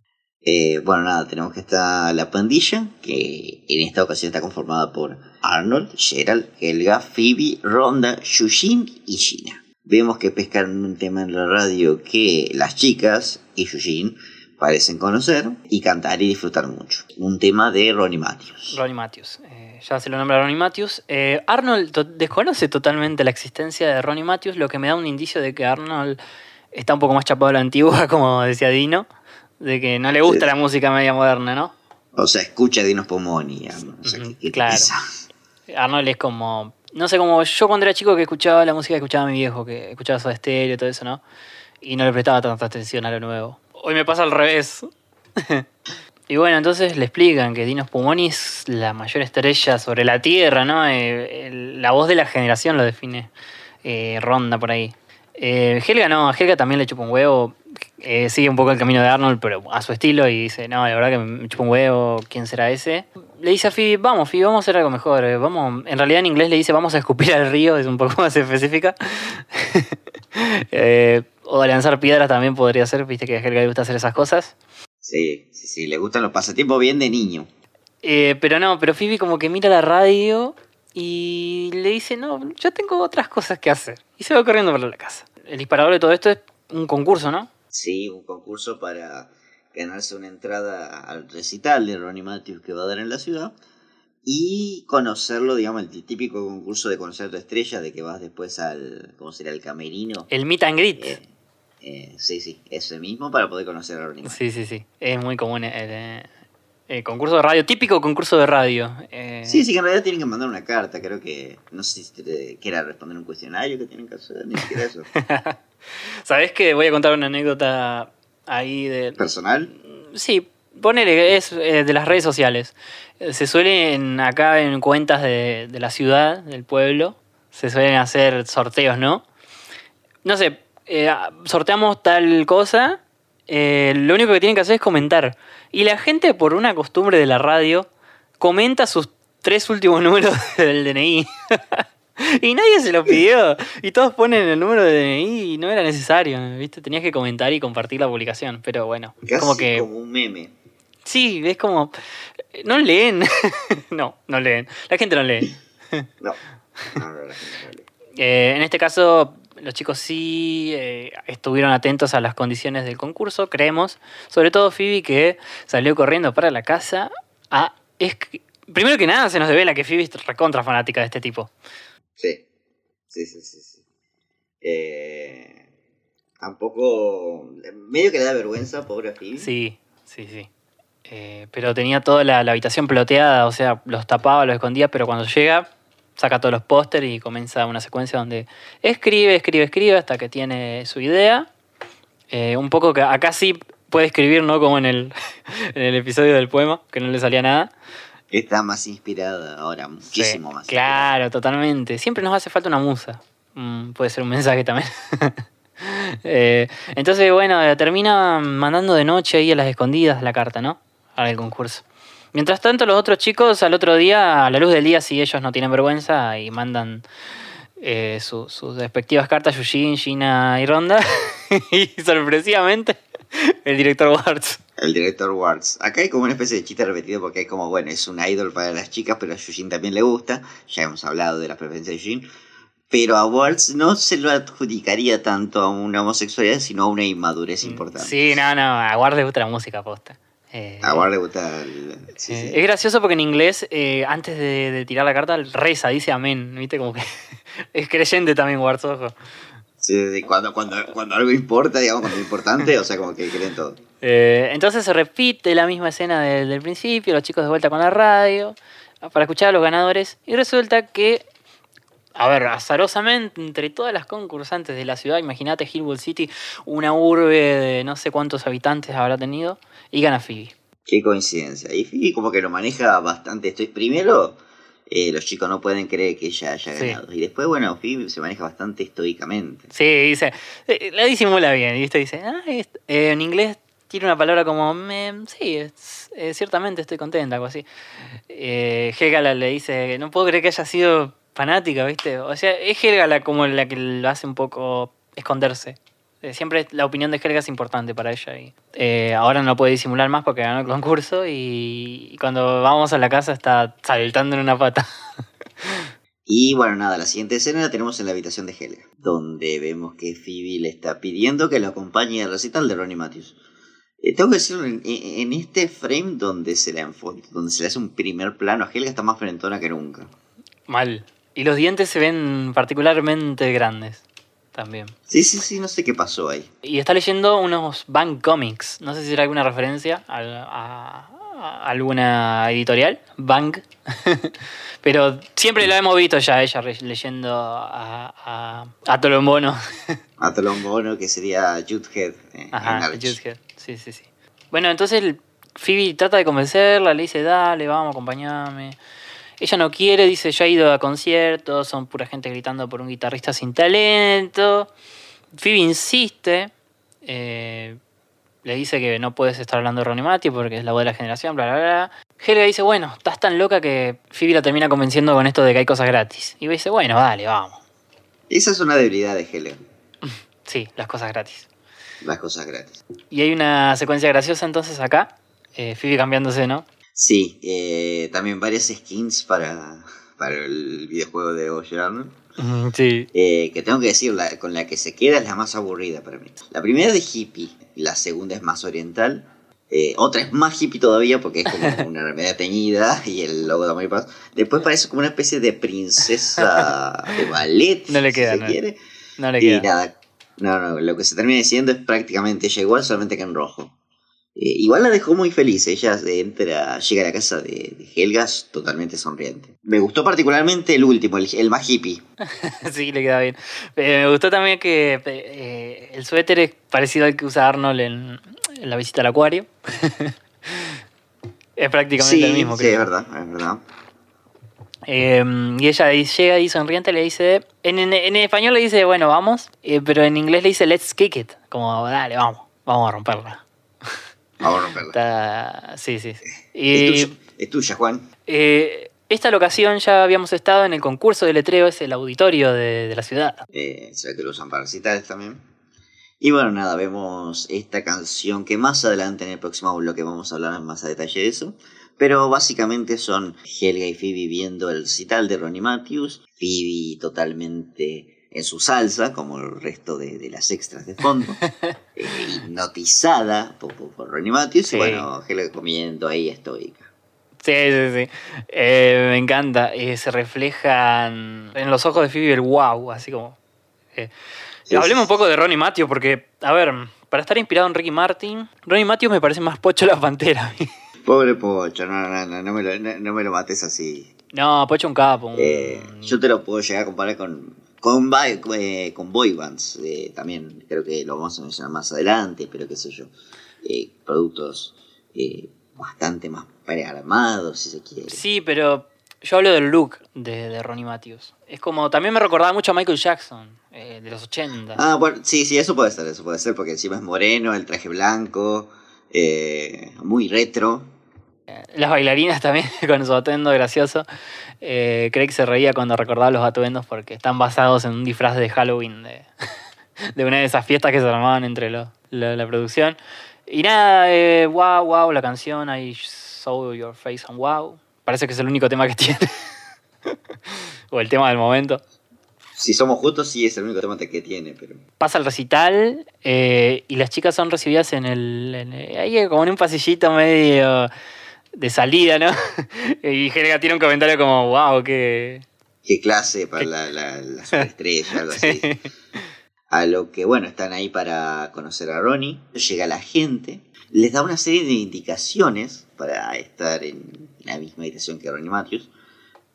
Eh, bueno, nada, tenemos que está la pandilla, que en esta ocasión está conformada por Arnold, Gerald, Helga, Phoebe, Ronda, Yushin y Gina. Vemos que pescan un tema en la radio que las chicas y Yushin parecen conocer y cantar y disfrutar mucho. Un tema de Ronnie Matthews. Ronnie Matthews. Eh, ya se lo nombra Ronnie Matthews. Eh, Arnold desconoce totalmente la existencia de Ronnie Matthews, lo que me da un indicio de que Arnold está un poco más chapado a la antigua, como decía Dino, de que no le gusta Sí. la música media moderna, ¿no? O sea, escucha Dinos Pomoni. O sea, Ujú, ¿qué- qué te claro. Arnold es como. No sé, como yo cuando era chico que escuchaba la música que escuchaba mi viejo, que escuchaba Soda Stereo y todo eso, ¿no? Y no le prestaba tanta atención a lo nuevo. Hoy me pasa al revés. y bueno, entonces le explican que Dinos Pumoni es la mayor estrella sobre la Tierra, ¿no? Eh, el- la voz de la generación lo define eh, Ronda por ahí. Eh, Helga no, a Helga también le chupa un huevo. Eh, sigue un poco el camino de Arnold, pero a su estilo, y dice, no, la verdad que me chupa un huevo, ¿quién será ese? Le dice a Phoebe, vamos, Phoebe, vamos a hacer algo mejor. eh, Vamos, en realidad en inglés le dice, vamos a escupir al río, es un poco más específica. Eh, o a lanzar piedras también podría ser, viste que a Helga le gusta hacer esas cosas. Sí, sí, sí, le gustan los pasatiempos bien de niño. Eh, pero no, pero Phoebe como que mira la radio y le dice, no, yo tengo otras cosas que hacer. Y se va corriendo para la casa. El disparador de todo esto es un concurso, ¿no? Sí, un concurso para ganarse una entrada al recital de Ronnie Matthews que va a dar en la ciudad y conocerlo, digamos, el típico concurso de conocer tu estrella, de que vas después al, ¿cómo sería? El camerino. El meet and greet. Eh, eh, sí, sí, ese mismo para poder conocer a Ronnie Matthews. Sí, sí, sí. Es muy común el, el- el concurso de radio, típico concurso de radio. Eh, Sí, sí, que en realidad tienen que mandar una carta, creo que, no sé si te- que era responder un cuestionario que tienen que hacer, ni siquiera eso. ¿Sabés que voy a contar una anécdota ahí de... ¿Personal? Sí, ponele, es eh, de las redes sociales. Se suelen, acá en cuentas de, de la ciudad, del pueblo, se suelen hacer sorteos, ¿no? No sé, eh, sorteamos tal cosa, eh, lo único que tienen que hacer es comentar. Y la gente, por una costumbre de la radio, comenta sus tres últimos números del DNI. y nadie se lo pidió. Y todos ponen el número de DNI y no era necesario, ¿viste? Tenías que comentar y compartir la publicación. Pero bueno, Casi como que... como un meme. Sí, es como. No leen. no, no leen. La gente no lee. No, no, no, la gente no lee. Eh, en este caso, los chicos sí eh, estuvieron atentos a las condiciones del concurso, creemos. Sobre todo Phoebe, que salió corriendo para la casa a. esc- Primero que nada, se nos devela que Phoebe es recontra fanática de este tipo. Sí, sí, sí, sí. Eh, tampoco. Medio que le da vergüenza, pobre Phoebe. Sí, sí, sí. Eh, pero tenía toda la, la habitación ploteada, o sea, los tapaba, los escondía, pero cuando llega, saca todos los pósteres y comienza una secuencia donde escribe, escribe, escribe hasta que tiene su idea. Eh, un poco que acá sí puede escribir, ¿no? Como en el, en el episodio del poema, que no le salía nada. Está más inspirada ahora, muchísimo Sí, más. Claro, totalmente. Siempre nos hace falta una musa. Mm, puede ser un mensaje también. Eh, entonces, bueno, termina mandando de noche ahí a las escondidas la carta, ¿no? el concurso. Mientras tanto, los otros chicos al otro día, a la luz del día, si ellos no tienen vergüenza y mandan eh, su- sus respectivas cartas, Yujin, Gina y Ronda. y sorpresivamente, el director Warts. El director Wards. Acá hay como una especie de chiste repetido porque hay como, bueno, es un idol para las chicas, pero a Yujin también le gusta. Ya hemos hablado de la preferencia de Yujin. Pero a Wards no se lo adjudicaría tanto a una homosexualidad, sino a una inmadurez importante. Sí, no, no, a Ward le gusta la música posta. Eh, A Wards le gusta el- sí, eh, sí. Es gracioso porque en inglés, eh, antes de, de tirar la carta, reza, dice amén. ¿Viste? Como que es creyente también Warts, ojo. Sí, cuando, cuando, cuando algo importa, digamos, cuando es importante, o sea, como que creen todo. Eh, entonces se repite la misma escena del, del principio, los chicos de vuelta con la radio, para escuchar a los ganadores. Y resulta que, a ver, azarosamente, entre todas las concursantes de la ciudad, imagínate Hillwell City, una urbe de no sé cuántos habitantes habrá tenido, y gana Phoebe. Qué coincidencia. Y Phoebe como que lo maneja bastante. Estoy, primero, eh, los chicos no pueden creer que ella haya Sí. ganado. Y después, bueno, Phoebe se maneja bastante estoicamente. Sí, dice, eh, la disimula bien, ¿viste? Dice, ah, es- eh, en inglés tiene una palabra como, me, sí, es- eh, ciertamente estoy contenta, algo así. Eh, Helga le dice, no puedo creer que haya sido fanática, ¿viste? O sea, es Helga la, como la que lo hace un poco esconderse. Eh, Siempre la opinión de Helga es importante para ella. Y, eh, ahora no puede disimular más porque ganó el concurso y, cuando vamos a la casa está saltando en una pata. Y bueno, nada, la siguiente escena la tenemos en la habitación de Helga, donde vemos que Phoebe le está pidiendo que lo acompañe al recital de Ronnie Matthews. Eh, tengo que decirlo, en, en este frame donde se, enfo- donde se le hace un primer plano, Helga está más frentona que nunca. Mal. Y los dientes se ven particularmente grandes también. Sí, sí, sí, no sé qué pasó ahí. Y está leyendo unos Bang Comics. No sé si será alguna referencia a, a- a alguna editorial. Bang. Pero siempre la hemos visto ya ella leyendo a, a, a Tolombono. A Tolombono, que sería Judhead eh, en Ajá, Arch. Judgehead. Sí, sí, sí. Bueno, entonces Phoebe trata de convencerla, le dice, dale, vamos, acompañame. Ella no quiere, dice, yo he ido a conciertos, son pura gente gritando por un guitarrista sin talento. Phoebe insiste, eh, le dice que no puedes estar hablando de Ronnie Matthews porque es la voz de la generación, bla, bla, bla. Helga dice, bueno, estás tan loca que Phoebe la termina convenciendo con esto de que hay cosas gratis. Y dice, bueno, dale, vamos. Esa es una debilidad de Helga, Sí, las cosas gratis. las cosas gratis. Y hay una secuencia graciosa entonces acá, eh, Phoebe cambiándose, ¿no? Sí, eh, también varias skins para, para el videojuego de Oye Arnold. Sí. Eh, que tengo que decir, la, con la que se queda es la más aburrida para mí. La primera es de hippie, la segunda es más oriental. eh, otra es más hippie todavía porque es como una remera teñida y el logo de Amor y Paz. Después parece como una especie de princesa de ballet, No le queda, si no. quiere. No le Y queda. nada, no, no, lo que se termina diciendo es prácticamente ella igual, solamente que en rojo. Eh, igual la dejó muy feliz, ella entra, llega a la casa de, de Helga totalmente sonriente. Me gustó particularmente el último, el, el más hippie. sí, le queda bien. Eh, me gustó también que eh, el suéter es parecido al que usa Arnold en, en la visita al acuario. es prácticamente Sí, el mismo, sí, creo. es verdad, es verdad. Eh, y ella llega ahí sonriente, le dice. En, en- en español le dice, bueno, vamos. eh, pero en inglés le dice, let's kick it. Como, dale, vamos, vamos a romperla. A romperla. Está- sí, sí. sí. Es Y tuya, es tuya, Juan. eh, esta locación ya habíamos estado en el concurso de letreo, es el auditorio de, de la ciudad. Eh, se ve que lo usan para recitales también. Y bueno, nada, vemos esta canción que más adelante en el próximo bloque vamos a hablar más a detalle de eso. Pero básicamente son Helga y Phoebe viendo el recital de Ronnie Matthews. Phoebe totalmente en su salsa, como el resto de, de las extras de fondo. eh, hipnotizada por, por- por Ronnie Matthews. Sí. Y bueno, Helga comiendo ahí estoica. Sí, sí, sí. Eh, me encanta. Eh, se reflejan en los ojos de Phoebe el wow, así como. Sí, Hablemos sí, un poco de Ronnie Matthews, porque, a ver, para estar inspirado en Ricky Martin, Ronnie Matthews me parece más Pocho la Pantera. Pobre Pocho, no, no, no, no me lo, no- no me lo mates así. no, Pocho un capo. un- Eh, yo te lo puedo llegar a comparar con con, eh, con boy bands. eh, también creo que lo vamos a mencionar más adelante, pero qué sé yo. eh, productos eh, bastante más prearmados, si se quiere. Sí, pero yo hablo del look de, de Ronnie Matthews. Es como, también me recordaba mucho a Michael Jackson, de los 80. Ah, bueno, sí, sí, eso puede ser, eso puede ser, porque encima es moreno, el traje blanco, muy retro. Las bailarinas también, con su atuendo gracioso. Eh, Craig se reía cuando recordaba los atuendos porque están basados en un disfraz de Halloween de, de una de esas fiestas que se armaban entre lo- la, la producción. Y nada, eh, wow, wow, la canción I saw your face and wow. Parece que es el único tema que tiene. o el tema del momento. Si somos justos, sí es el único tema que tiene, pero. Pasa el recital eh, y las chicas son recibidas en el. en el- ahí como en un pasillito medio de salida, ¿no? y Helga tiene un comentario como, wow, que. Qué clase para la, la, la superestrella, algo así. A lo que, bueno, están ahí para conocer a Ronnie. Llega la gente, les da una serie de indicaciones para estar en la misma habitación que Ronnie Matthews.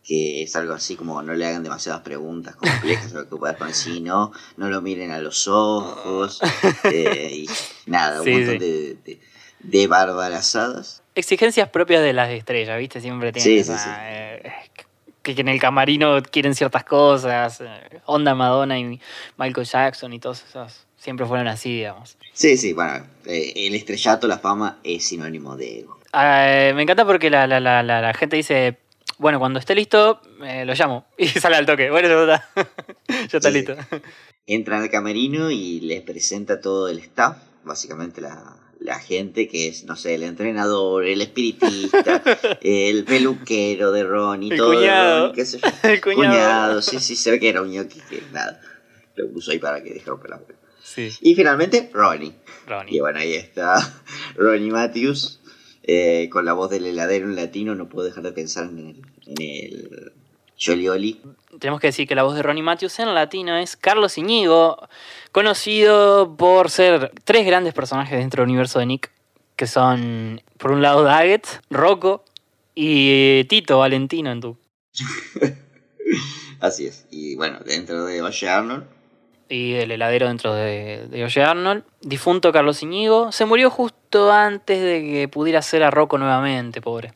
Que es algo así como no le hagan demasiadas preguntas complejas o que puedas poner si no, no lo miren a los ojos. eh, y nada, un Sí, montón sí. de, de, de barbarazadas. Exigencias propias de las estrellas, ¿viste? Siempre tienen Sí, esa, sí, sí. eh, que, en el camarino quieren ciertas cosas. eh, Onda Madonna y Michael Jackson y todos esos. Siempre fueron así, digamos. Sí, sí, bueno, eh, el estrellato, la fama es sinónimo de ego. Eh, me encanta porque la, la, la, gente dice, bueno, cuando esté listo, eh, lo llamo. Y sale al toque. Bueno, ya está. ya está listo. Entran al camerino y les presenta todo el staff, básicamente la, la gente que es, no sé, el entrenador, el espiritista, el peluquero de Ronnie, El todo cuñado. Ronnie, qué sé yo. El cuñado. sí, sí, se ve que era un ñoqui que nada, lo puso ahí para que romper la bola. Sí, Y finalmente, Ronnie. Y Ronnie. bueno, ahí está Ronnie Matthews, eh, con la voz del heladero en latino, no puedo dejar de pensar en el, en el Jolly Tenemos que decir que la voz de Ronnie Matthews en latino es Carlos Iñigo, conocido por ser tres grandes personajes dentro del universo de Nick, que son, por un lado, Daggett, Rocco y Tito Valentino en tu. Así es. Y bueno, dentro de Oye Arnold, y el heladero dentro de, de Arnold. Difunto Carlos Iñigo. Se murió justo antes de que pudiera hacer a Rocco nuevamente, pobre.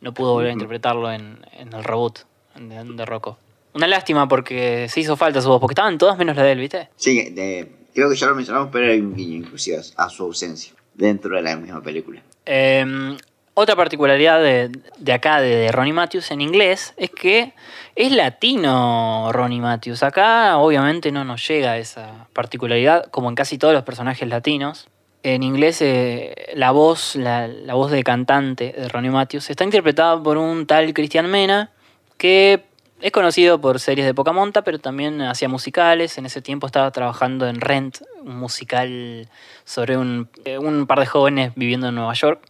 No pudo volver a interpretarlo en, en el reboot de, de Rocco. Una lástima porque se hizo falta su voz, porque estaban todas menos la de él, ¿viste? Sí, de- creo que ya lo mencionamos, pero hay un guiño inclusive a su ausencia dentro de la misma película. Eh, otra particularidad de, de acá, de, de Ronnie Matthews en inglés, es que es latino Ronnie Matthews. Acá obviamente no nos llega esa particularidad, como en casi todos los personajes latinos. En inglés eh, la voz, la, la voz de cantante de Ronnie Matthews está interpretada por un tal Cristian Mena, que es conocido por series de poca monta, pero también hacía musicales. En ese tiempo estaba trabajando en Rent, un musical sobre un, eh, un par de jóvenes viviendo en Nueva York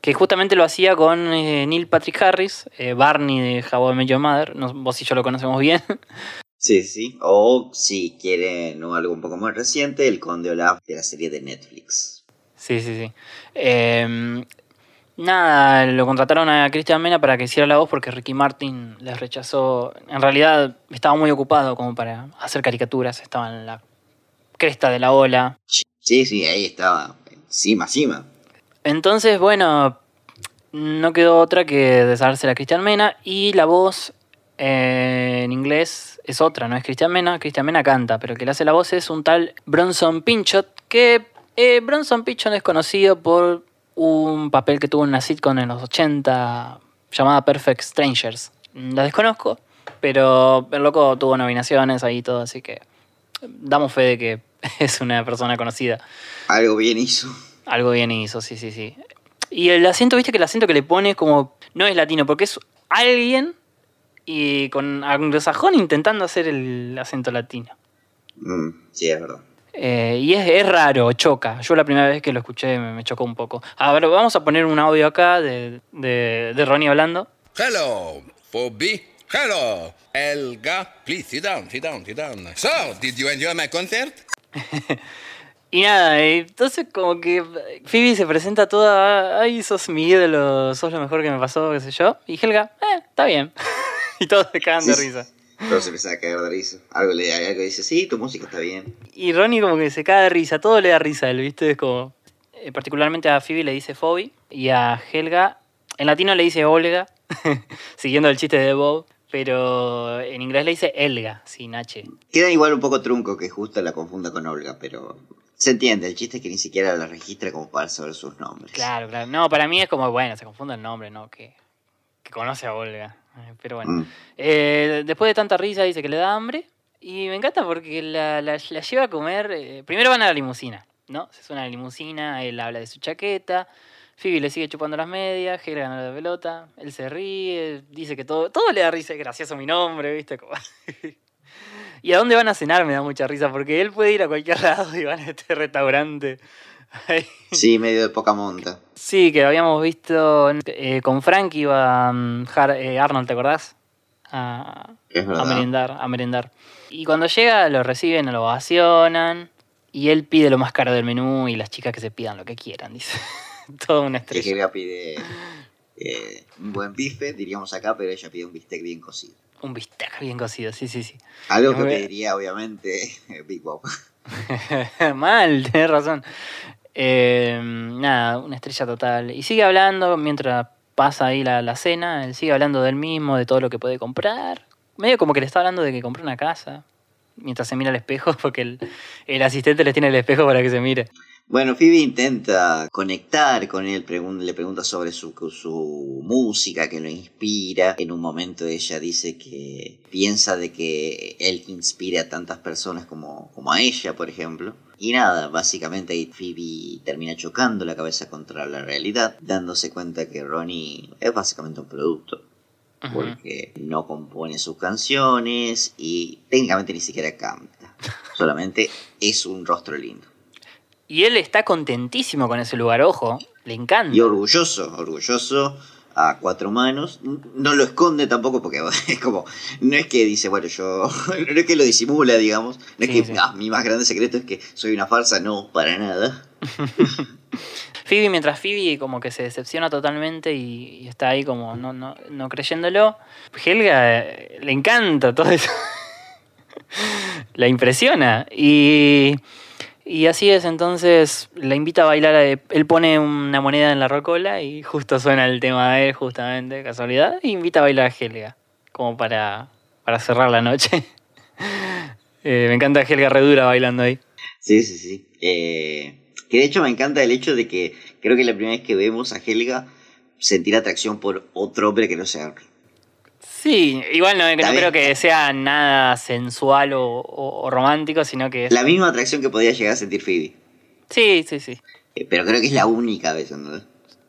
que justamente lo hacía con eh, Neil Patrick Harris, eh, Barney de How I Met Your Mother, no- vos y yo lo conocemos bien. Sí, sí. O si quieren algo un poco más reciente, el Conde Olaf de la serie de Netflix. sí, sí, sí. Eh, nada, lo contrataron a Christian Mena para que hiciera la voz porque Ricky Martin les rechazó. En realidad estaba muy ocupado como para hacer caricaturas, estaba en la cresta de la ola. Sí, sí, ahí estaba. Cima, cima. Entonces, bueno, no quedó otra que deshacerse a Cristian Mena y la voz eh, en inglés es otra, no es Cristian Mena. Cristian Mena canta, pero el que le hace la voz es un tal Bronson Pinchot, que eh, Bronson Pinchot es conocido por un papel que tuvo en una sitcom en los 80 llamada Perfect Strangers. La desconozco, pero el loco tuvo nominaciones ahí y todo, así que damos fe de que es una persona conocida. Algo bien hizo. Algo bien hizo, sí, sí, sí. Y el acento, viste que el acento que le pone como. No es latino, porque es alguien y con anglosajón intentando hacer el acento latino. Mm, sí, es verdad. Eh, y es, es raro, choca. Yo la primera vez que lo escuché me, me chocó un poco. A ver, vamos a poner un audio acá de, de, de Ronnie hablando. Hello, Phoebe. Hello, Elga. Please sit down, sit down, sit down. So, did you enjoy my concert? Y nada, eh, entonces como que Phoebe se presenta toda, ay, sos mi ídolo, sos lo mejor que me pasó, qué sé yo. Y Helga, eh, está bien. y todos se cagan de risa. Pero se empezaba a caer de risa. Algo le algo dice, sí, tu música está bien. Y Ronnie como que se cae de risa, todo le da risa a él, ¿viste? Es como... eh, particularmente a Phoebe le dice Phoebe y a Helga, en latino le dice Olga, siguiendo el chiste de Bob, pero en inglés le dice Elga, sin H. Queda igual un poco trunco que justo la confunda con Olga, pero Se entiende, el chiste es que ni siquiera la registra como para saber sus nombres. Claro, claro. No, para mí es como, bueno, se confunde el nombre, ¿no? Que, que conoce a Olga. Pero bueno. Mm. Eh, después de tanta risa dice que le da hambre. Y me encanta porque la, la- la lleva a comer. eh, primero van a la limusina, ¿no? Se suena a la limusina, él habla de su chaqueta. Phoebe le sigue chupando las medias, Helga gana la pelota, él se ríe, dice que todo, todo le da risa, es gracioso mi nombre, ¿viste? Como- y a dónde van a cenar me da mucha risa, porque él puede ir a cualquier lado y van a este restaurante. Sí, medio de poca monta. Sí, que habíamos visto eh, con Frank iba mm, Har- eh, Arnold, ¿te acordás? A, a merendar, a merendar. Y cuando llega lo reciben, lo ovacionan y él pide lo más caro del menú y las chicas que se pidan lo que quieran, dice. Toda una Que estrella. Helga pide eh, un buen bife, diríamos acá, pero ella pide un bistec bien cocido. Un bistec bien cocido, sí, sí, sí. Algo que pediría, obviamente, Big Bob. Mal, tenés razón. Eh, nada, una estrella total. Y sigue hablando mientras pasa ahí la, la cena. Él sigue hablando del mismo, de todo lo que puede comprar. Medio como que le está hablando de que compró una casa. Mientras se mira al espejo, porque el, el asistente le tiene el espejo para que se mire. Bueno, Phoebe intenta conectar con él, le pregunta sobre su, su música que lo inspira. En un momento ella dice que piensa de que él inspira a tantas personas como, como a ella, por ejemplo. Y nada, básicamente ahí Phoebe termina chocando la cabeza contra la realidad, dándose cuenta que Ronnie es básicamente un producto. Porque no compone sus canciones y técnicamente ni siquiera canta. Solamente es un rostro lindo. Y él está contentísimo con ese lugar, ojo. Le encanta. Y orgulloso, orgulloso a cuatro manos. No lo esconde tampoco porque es como, no es que dice, bueno, yo, no es que lo disimula, digamos. No es Sí, que sí. "Ah, mi más grande secreto es que soy una farsa, no, para nada. Phoebe, mientras Phoebe como que se decepciona totalmente y, y está ahí como no, no, no creyéndolo, Helga eh, le encanta todo eso. la impresiona. Y, y así es, entonces la invita a bailar. eh, Él pone una moneda en la rocola y justo suena el tema de él, justamente, casualidad, y invita a bailar a Helga, como para, para cerrar la noche. Eh, me encanta Helga Redura bailando ahí. Sí, sí, sí. Eh, que de hecho me encanta el hecho de que creo que la primera vez que vemos a Helga sentir atracción por otro hombre que no sea. Sí, igual no, creo que sea nada sensual o, o- o romántico, sino que es... La misma atracción que podía llegar a sentir Phoebe. Sí, sí, sí. Eh, pero creo que es la única vez, ¿no?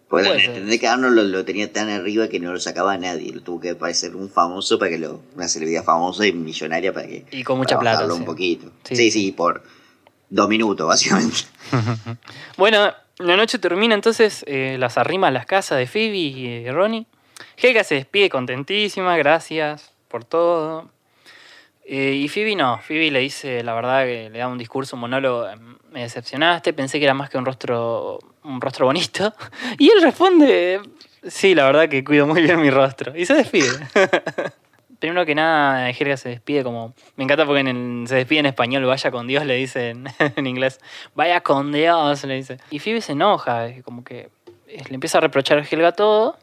Porque entendés que Arnold lo, lo tenía tan arriba que no lo sacaba a nadie. Lo tuvo que parecer un famoso para que lo. Una celebridad famosa y millonaria para que. Y con mucha plata, sí. un poquito. Sí, Sí, por dos minutos, básicamente. Bueno, la noche termina entonces, eh, las arrima a las casas de Phoebe y eh, Ronnie. Helga se despide contentísima, gracias por todo. Eh, y Phoebe no, Phoebe le dice la verdad que le da un discurso, un monólogo, eh, me decepcionaste, pensé que era más que un rostro, un rostro bonito. Y él responde, sí, la verdad que cuido muy bien mi rostro. Y se despide. Primero que nada, Helga se despide como. Me encanta porque se despide en español, vaya con Dios, le dicen en inglés. Vaya con Dios, le dice. Y Phoebe se enoja, como que le empieza a reprochar a Helga todo.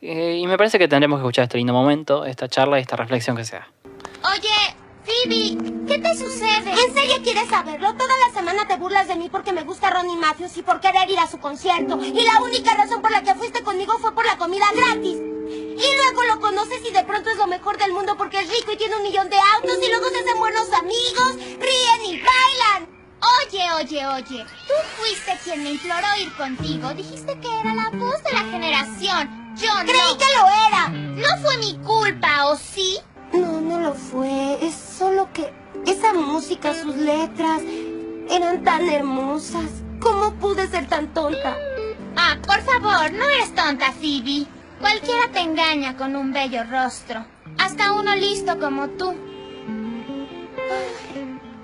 Eh, y me parece que tendremos que escuchar este lindo momento, esta charla y esta reflexión que sea. Oye, Phoebe, ¿qué te sucede? ¿En serio quieres saberlo? Toda la semana te burlas de mí porque me gusta Ronnie Matthews y por querer ir a su concierto. Y la única razón por la que fuiste conmigo fue por la comida gratis. Y luego lo conoces y de pronto es lo mejor del mundo porque es rico y tiene un millón de autos y luego se hacen buenos amigos, ríen y bailan. Oye, oye, oye, tú fuiste quien me imploró ir contigo. Dijiste que era la voz de la generación. Yo no. Creí que lo era. No fue mi culpa, ¿o sí? No, no lo fue. Es solo que esa música, sus letras, eran tan hermosas. ¿Cómo pude ser tan tonta? Ah, por favor, no eres tonta, Phoebe. Cualquiera te engaña con un bello rostro. Hasta uno listo como tú.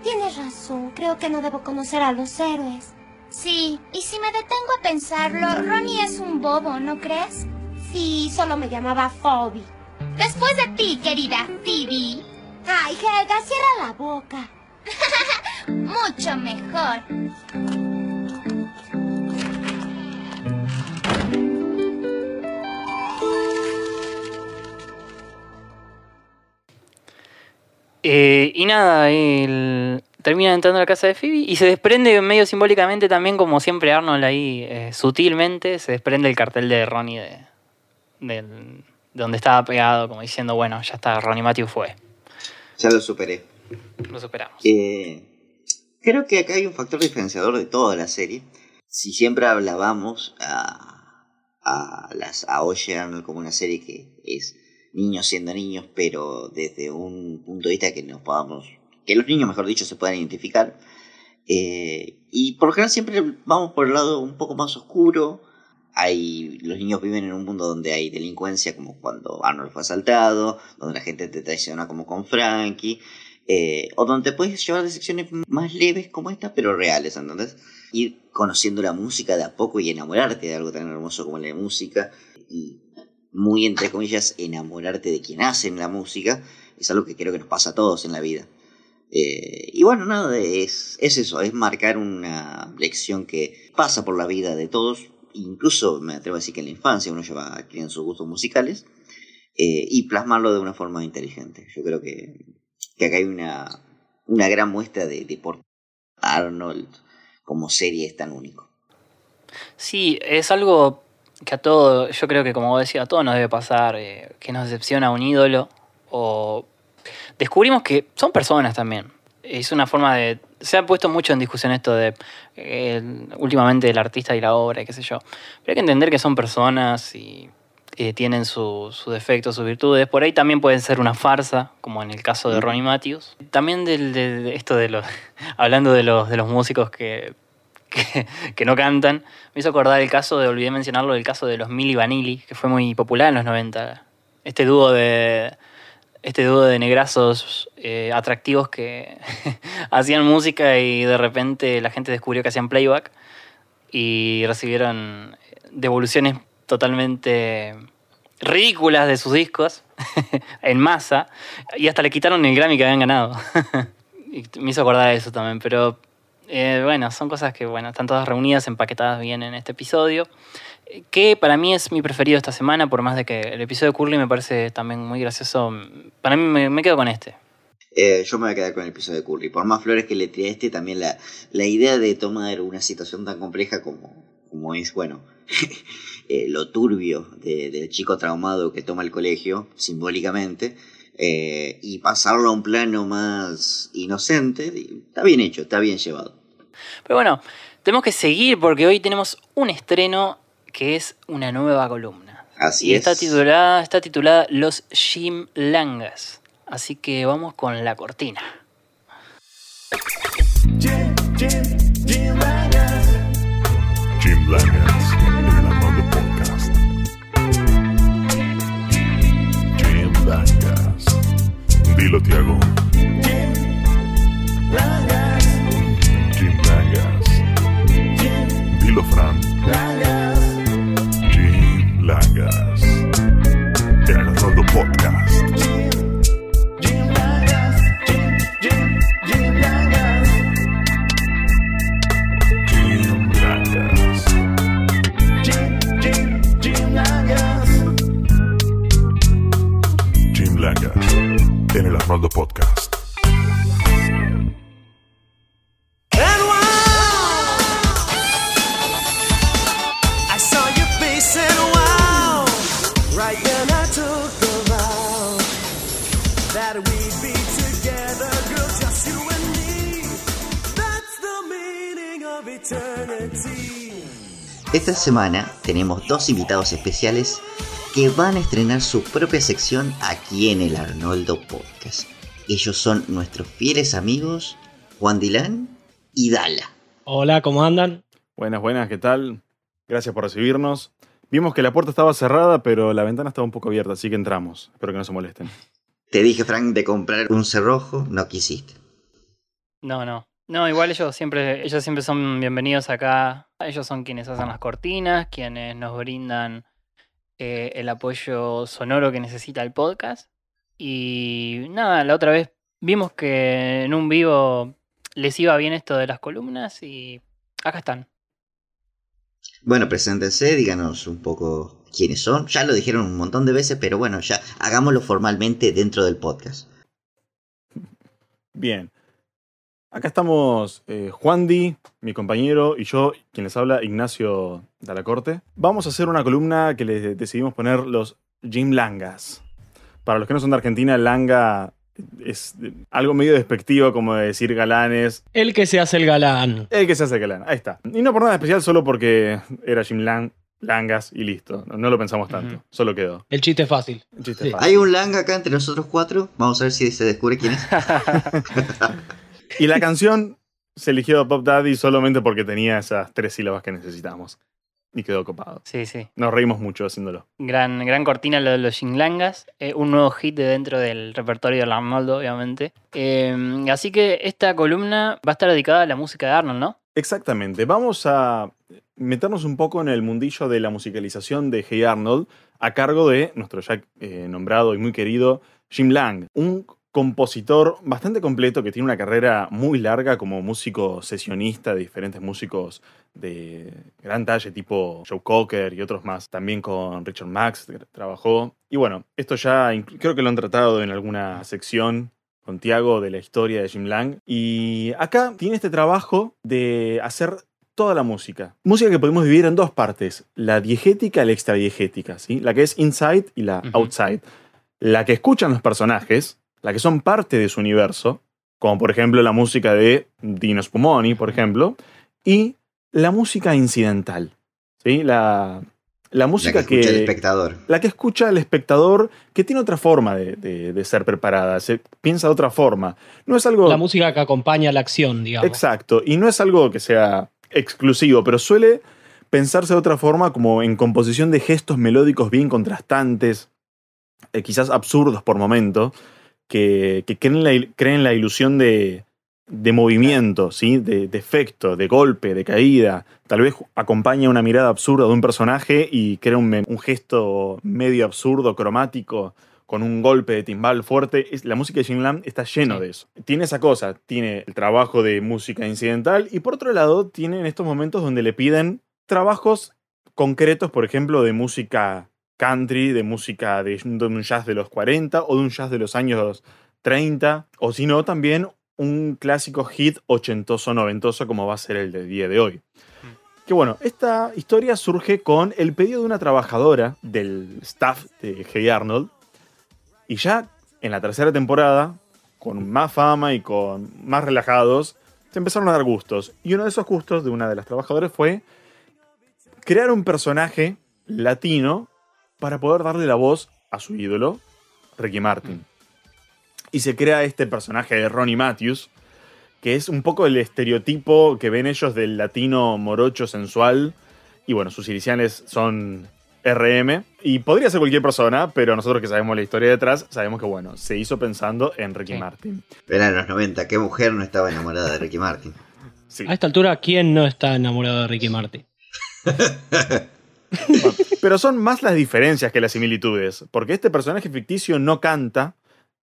Tienes razón. Creo que no debo conocer a los héroes. Sí, y si me detengo a pensarlo, Ronnie es un bobo, ¿no crees? Sí, solo me llamaba Phoebe. Después de ti, querida Phoebe. Ay, Helga, cierra la boca. Mucho mejor. Eh, y nada, él termina entrando a la casa de Phoebe y se desprende medio simbólicamente también, como siempre Arnold ahí, eh, sutilmente, se desprende el cartel de Ronnie de, del- de donde estaba pegado, como diciendo, bueno, ya está, Ronnie Matthew fue. Ya lo superé. Lo superamos. Eh, creo que acá hay un factor diferenciador de toda la serie. Si siempre hablábamos a, a, las, a Arnold como una serie que es niños siendo niños, pero desde un punto de vista que nos podamos, que los niños, mejor dicho, se puedan identificar. Eh, y por lo general siempre vamos por el lado un poco más oscuro. Hay, los niños viven en un mundo donde hay delincuencia, como cuando Arnold fue asaltado, donde la gente te traiciona como con Frankie, eh, o donde puedes llevar secciones más leves como esta, pero reales, ¿entendés? Ir conociendo la música de a poco y enamorarte de algo tan hermoso como la música, y muy entre comillas, enamorarte de quien hacen la música, es algo que creo que nos pasa a todos en la vida. Eh, y bueno, nada, es, es eso, es marcar una lección que pasa por la vida de todos, incluso me atrevo a decir que en la infancia uno lleva adquiriendo sus gustos musicales, eh, y plasmarlo de una forma inteligente. Yo creo que, que acá hay una, una gran muestra de, de por Arnold como serie es tan único. Sí, es algo que a todo, yo creo que como vos decías, a todos nos debe pasar, eh, que nos decepciona un ídolo o descubrimos que son personas también. Es una forma de... Se ha puesto mucho en discusión esto de eh, últimamente el artista y la obra y qué sé yo. Pero hay que entender que son personas y eh, tienen su- sus defectos, sus virtudes. Por ahí también pueden ser una farsa, como en el caso de Ronnie Matthews. También del, de, de esto de los... Hablando de los, de los músicos que, que, que no cantan, me hizo acordar el caso de, olvidé mencionarlo, el caso de los Milli Vanilli, que fue muy popular en los 90. Este dúo de, este dúo de negrazos eh, atractivos que hacían música y de repente la gente descubrió que hacían playback y recibieron devoluciones totalmente ridículas de sus discos en masa y hasta le quitaron el Grammy que habían ganado. y me hizo acordar de eso también, pero eh, bueno, son cosas que bueno, están todas reunidas, empaquetadas bien en este episodio que para mí es mi preferido esta semana, por más de que el episodio de Curly me parece también muy gracioso. Para mí me, me quedo con este. Eh, yo me voy a quedar con el episodio de Curly. Por más flores que le tiré a este, también la, la idea de tomar una situación tan compleja como, como es, bueno, eh, lo turbio de- del chico traumado que toma el colegio, simbólicamente, eh, y pasarlo a un plano más inocente, está bien hecho, está bien llevado. Pero bueno, tenemos que seguir porque hoy tenemos un estreno que es una nueva columna. Así y es. está titulada, está titulada Los Jim Langas. Así que vamos con la cortina. Jim Langas en el Armando Podcast. Jim Langas. Dilo, Tiago. Semana tenemos dos invitados especiales que van a estrenar su propia sección aquí en el Arnoldo Podcast. Ellos son nuestros fieles amigos Juan Dilán y Dala. Hola, ¿cómo andan? Buenas, buenas, ¿qué tal? Gracias por recibirnos. Vimos que la puerta estaba cerrada, pero la ventana estaba un poco abierta, así que entramos. Espero que no se molesten. Te dije, Frank, de comprar un cerrojo, no quisiste. No, no. No, igual ellos siempre, ellos siempre son bienvenidos acá. Ellos son quienes hacen las cortinas, quienes nos brindan eh, el apoyo sonoro que necesita el podcast. Y nada, la otra vez vimos que en un vivo les iba bien esto de las columnas y acá están. Bueno, preséntense, díganos un poco quiénes son. Ya lo dijeron un montón de veces, pero bueno, ya hagámoslo formalmente dentro del podcast. Bien. Acá estamos eh, Juan Di, mi compañero, y yo, quien les habla, Ignacio Dalacorte. Vamos a hacer una columna que le decidimos poner los Jim Langas. Para los que no son de Argentina, Langa es algo medio despectivo como de decir galanes. El que se hace el galán. El que se hace el galán, ahí está. Y no por nada especial, solo porque era Jim Lang, Langas y listo. No, no lo pensamos tanto, solo quedó. El chiste fácil. El chiste fácil. Hay un Langa acá entre nosotros cuatro. Vamos a ver si se descubre quién es. Y la canción se eligió a Pop Daddy solamente porque tenía esas tres sílabas que necesitábamos. Y quedó copado. Sí, sí. Nos reímos mucho haciéndolo. Gran, gran cortina lo de los Jinglangas. eh, un nuevo hit de dentro del repertorio de Arnoldo, obviamente. Eh, así que esta columna va a estar dedicada a la música de Arnold, ¿no? Exactamente. Vamos a meternos un poco en el mundillo de la musicalización de Hey Arnold a cargo de nuestro ya eh, nombrado y muy querido Jim Lang, un compositor bastante completo que tiene una carrera muy larga como músico sesionista de diferentes músicos de gran talle tipo Joe Cocker y otros más. También con Richard Max trabajó. Y bueno, esto ya creo que lo han tratado en alguna sección con Tiago de la historia de Jim Lang. Y acá tiene este trabajo de hacer toda la música. Música que podemos dividir en dos partes, la diegética y la extradiegética, ¿sí? La que es inside y la outside. La que escuchan los personajes, la que son parte de su universo, como por ejemplo la música de Dino Spumoni, por ejemplo, y la música incidental, ¿sí? La, la música La que escucha el espectador. la que escucha el espectador que tiene otra forma de, de- de ser preparada, se piensa de otra forma. No es algo... La música que acompaña la acción, digamos. Exacto, y no es algo que sea exclusivo, pero suele pensarse de otra forma como en composición de gestos melódicos bien contrastantes, eh, quizás absurdos por momento, que, que creen, la, creen la ilusión de, de movimiento, ¿sí? de, de efecto, de golpe, de caída. Tal vez acompaña una mirada absurda de un personaje y crea un, un gesto medio absurdo, cromático, con un golpe de timbal fuerte. La música de Jim Lam está lleno de eso. Tiene esa cosa, tiene el trabajo de música incidental y por otro lado tiene en estos momentos donde le piden trabajos concretos, por ejemplo, de música country, de música de, de un jazz de los 40 o de un jazz de los años 30, o si no, también un clásico hit ochentoso, noventoso como va a ser el del día de hoy. Que bueno, esta historia surge con el pedido de una trabajadora del staff de Hey Arnold, y ya en la tercera temporada, con más fama y con más relajados, se empezaron a dar gustos. Y uno de esos gustos de una de las trabajadoras fue crear un personaje latino para poder darle la voz a su ídolo, Ricky Martin. Y se crea este personaje de Ronnie Matthews, que es un poco el estereotipo que ven ellos del latino morocho sensual. Y bueno, sus iniciales son RM. Y podría ser cualquier persona, pero nosotros que sabemos la historia detrás, sabemos que bueno, se hizo pensando en Ricky Martin. Era en los 90. ¿Qué mujer no estaba enamorada de Ricky Martin? A esta altura, ¿quién no está enamorado de Ricky Martin? Pero son más las diferencias que las similitudes, porque este personaje ficticio no canta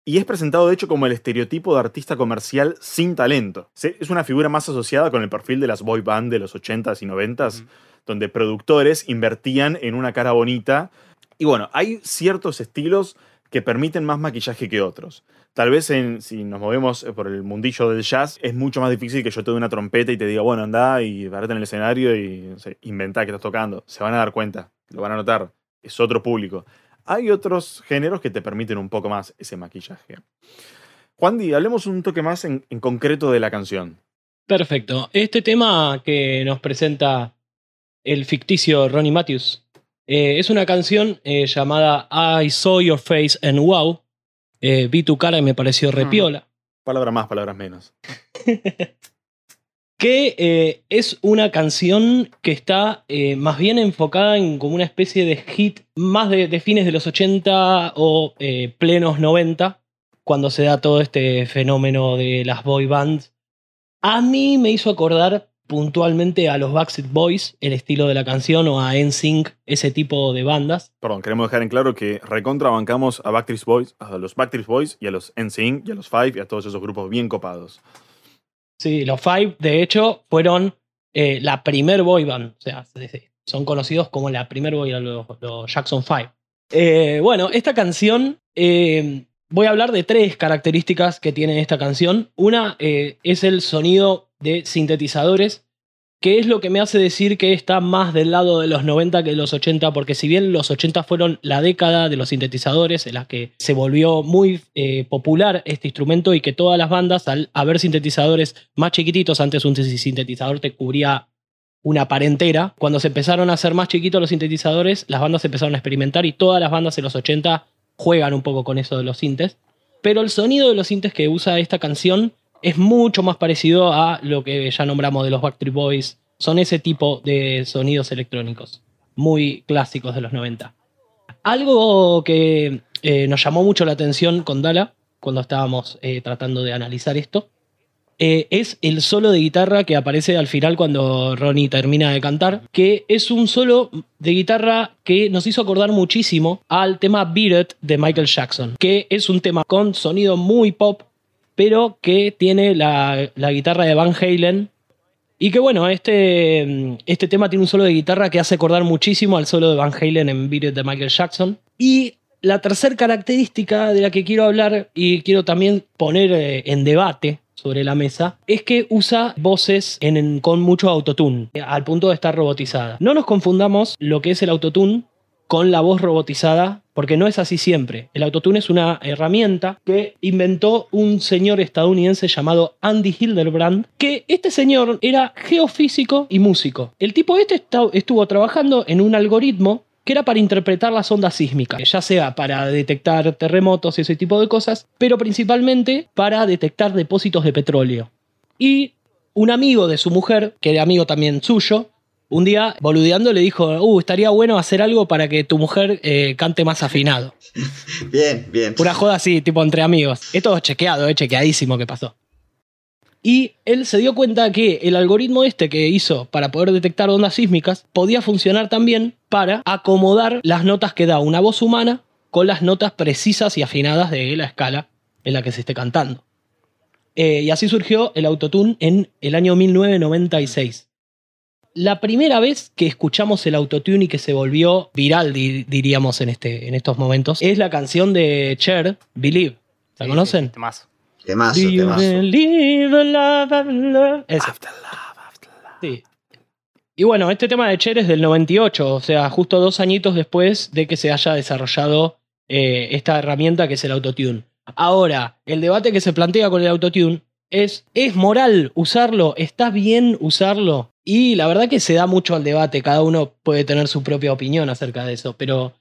y es presentado de hecho como el estereotipo de artista comercial sin talento. Es una figura más asociada con el perfil de las boy band de los 80s y 90s, donde productores invertían en una cara bonita. Y bueno, hay ciertos estilos que permiten más maquillaje que otros. Tal vez si nos movemos eh, por el mundillo del jazz, es mucho más difícil que yo te dé una trompeta y te diga, bueno, anda y parate en el escenario y no inventá que estás tocando. Se van a dar cuenta, lo van a notar. Es otro público. Hay otros géneros que te permiten un poco más ese maquillaje. Juan Di, hablemos un toque más en, en concreto de la canción. Perfecto. Este tema que nos presenta el ficticio Ronnie Matthews eh, es una canción eh, llamada I Saw Your Face and Wow. Eh, vi tu cara y me pareció repiola. Palabras más, palabras menos. que eh, es una canción que está eh, más bien enfocada en como una especie de hit más de, de fines de los 80 o eh, plenos 90, cuando se da todo este fenómeno de las boy bands. A mí me hizo acordar puntualmente a los Backstreet Boys, el estilo de la canción, o a NSYNC, ese tipo de bandas. Perdón, queremos dejar en claro que recontra bancamos a Backstreet Boys, a los Backstreet Boys y a los NSYNC y a los Five y a todos esos grupos bien copados. Sí, los Five, de hecho, fueron eh, la primer boy band. O sea, se- se- son conocidos como la primer boy band, los, los Jackson Five. Eh, bueno, esta canción eh, voy a hablar de tres características que tiene esta canción. Una es el sonido de sintetizadores, que es lo que me hace decir que está más del lado de los 90 que de los 80, porque si bien los 80 fueron la década de los sintetizadores en la que se volvió muy eh, popular este instrumento y que todas las bandas, al haber sintetizadores más chiquititos, antes un sintetizador te cubría una parentera, cuando se empezaron a hacer más chiquitos los sintetizadores, las bandas empezaron a experimentar y todas las bandas en los 80 juegan un poco con eso de los sintes. Pero el sonido de los sintes que usa esta canción es mucho más parecido a lo que ya nombramos de los Backstreet Boys. Son ese tipo de sonidos electrónicos, muy clásicos de los 90. Algo que eh, nos llamó mucho la atención con Dala, cuando estábamos eh, tratando de analizar esto, eh, es el solo de guitarra que aparece al final cuando Ronnie termina de cantar, que es un solo de guitarra que nos hizo acordar muchísimo al tema Beat de Michael Jackson, que es un tema con sonido muy pop, pero que tiene la, guitarra de Van Halen. Y que bueno, este, este tema tiene un solo de guitarra que hace acordar muchísimo al solo de Van Halen en Beat de Michael Jackson. Y la tercera característica de la que quiero hablar y quiero también poner eh, en debate sobre la mesa es que usa voces en- con mucho autotune, eh, al punto de estar robotizada. No nos confundamos lo que es el autotune con la voz robotizada, porque no es así siempre. El autotune es una herramienta que inventó un señor estadounidense llamado Andy Hildebrand, que este señor era geofísico y músico. El tipo este estuvo trabajando en un algoritmo que era para interpretar las ondas sísmicas, ya sea para detectar terremotos y ese tipo de cosas, pero principalmente para detectar depósitos de petróleo. Y un amigo de su mujer, que era amigo también suyo, un día, boludeando, le dijo, uh, estaría bueno hacer algo para que tu mujer eh, cante más afinado. Bien, bien. Una joda así, tipo entre amigos. Esto es chequeado, eh, chequeadísimo que pasó. Y él se dio cuenta que el algoritmo este que hizo para poder detectar ondas sísmicas podía funcionar también para acomodar las notas que da una voz humana con las notas precisas y afinadas de la escala en la que se esté cantando. Eh, y así surgió el autotune en el año 1996. La primera vez que escuchamos el autotune y que se volvió viral, di- diríamos en, este, en estos momentos, es la canción de Cher, Believe. ¿La conocen? Temazo. Temazo, Do you temazo. believe in love, after love? Ese. Sí. Y bueno, este tema de Cher es del 98, o sea, justo dos añitos después de que se haya desarrollado eh, esta herramienta que es el autotune. Ahora, el debate que se plantea con el autotune es, ¿es moral usarlo? ¿Está bien usarlo? Y la verdad que se da mucho al debate, cada uno puede tener su propia opinión acerca de eso, pero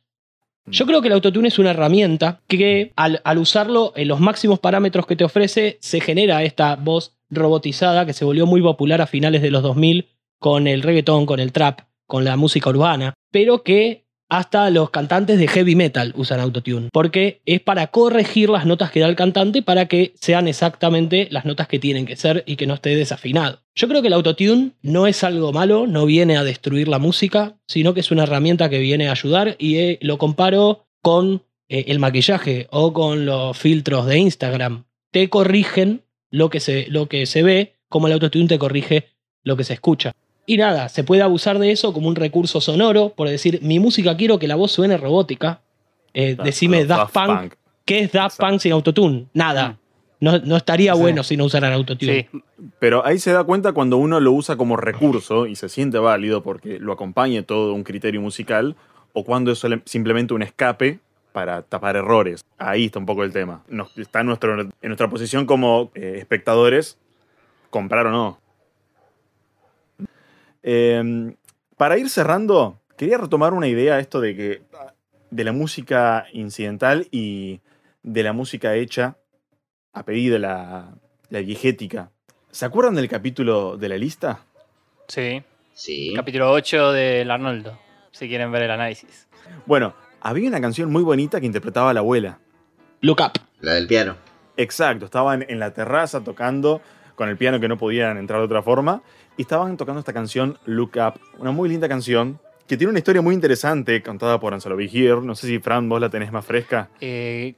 yo creo que el autotune es una herramienta que al, al usarlo en los máximos parámetros que te ofrece, se genera esta voz robotizada que se volvió muy popular a finales de los 2000 con el reggaetón, con el trap, con la música urbana, pero que hasta los cantantes de heavy metal usan autotune, porque es para corregir las notas que da el cantante para que sean exactamente las notas que tienen que ser y que no esté desafinado. Yo creo que el autotune no es algo malo, no viene a destruir la música, sino que es una herramienta que viene a ayudar y eh, lo comparo con eh, el maquillaje o con los filtros de Instagram. Te corrigen lo que se, lo que se ve, como el autotune te corrige lo que se escucha. Y nada, se puede abusar de eso como un recurso sonoro, por decir, mi música quiero que la voz suene robótica. Eh, Da- decime Daft Daft Punk. Punk. ¿Qué es Daft Punk sin autotune? Nada. No, no estaría bueno si no usaran autotune. Pero ahí se da cuenta cuando uno lo usa como recurso y se siente válido porque lo acompañe todo un criterio musical, o cuando es simplemente un escape para tapar errores. Ahí está un poco el tema. Nos- está en, nuestro, en nuestra posición como eh, espectadores, comprar o no. Eh, para ir cerrando, quería retomar una idea, esto de que de la música incidental y de la música hecha a pedido la, la viejética. ¿Se acuerdan del capítulo de la lista? Sí. Sí. Capítulo 8 del Arnoldo, si quieren ver el análisis. Bueno, había una canción muy bonita que interpretaba la abuela. Look Up. La del piano. Exacto, estaban en la terraza tocando con el piano que no podían entrar de otra forma y estaban tocando esta canción Look Up, una muy linda canción que tiene una historia muy interesante contada por Anselo Vigir. No sé si Fran vos la tenés más fresca, Eh,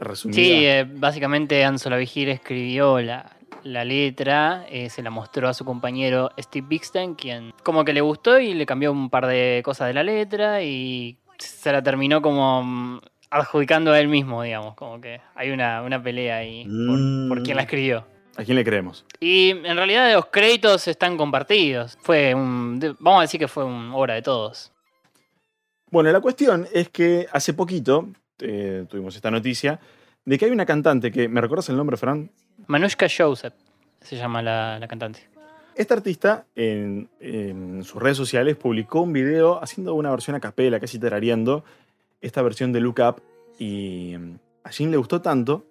resumida. sí, eh, básicamente Ansola Vigir escribió la, la letra, eh, se la mostró a su compañero Steve Bixten, quien como que le gustó y le cambió un par de cosas de la letra y se la terminó como mm, adjudicando a él mismo, digamos, como que hay una, una pelea ahí por, por quién la escribió. ¿A quién le creemos? Y en realidad los créditos están compartidos. Fue un. Vamos a decir que fue una obra de todos. Bueno, la cuestión es que hace poquito eh, tuvimos esta noticia de que hay una cantante que. ¿Me recuerdas el nombre, Fran? Manushka Joseph se llama la, la cantante. Esta artista en, en sus redes sociales publicó un video haciendo una versión a capela, casi tarareando esta versión de Look Up. Y mm, a Jim le gustó tanto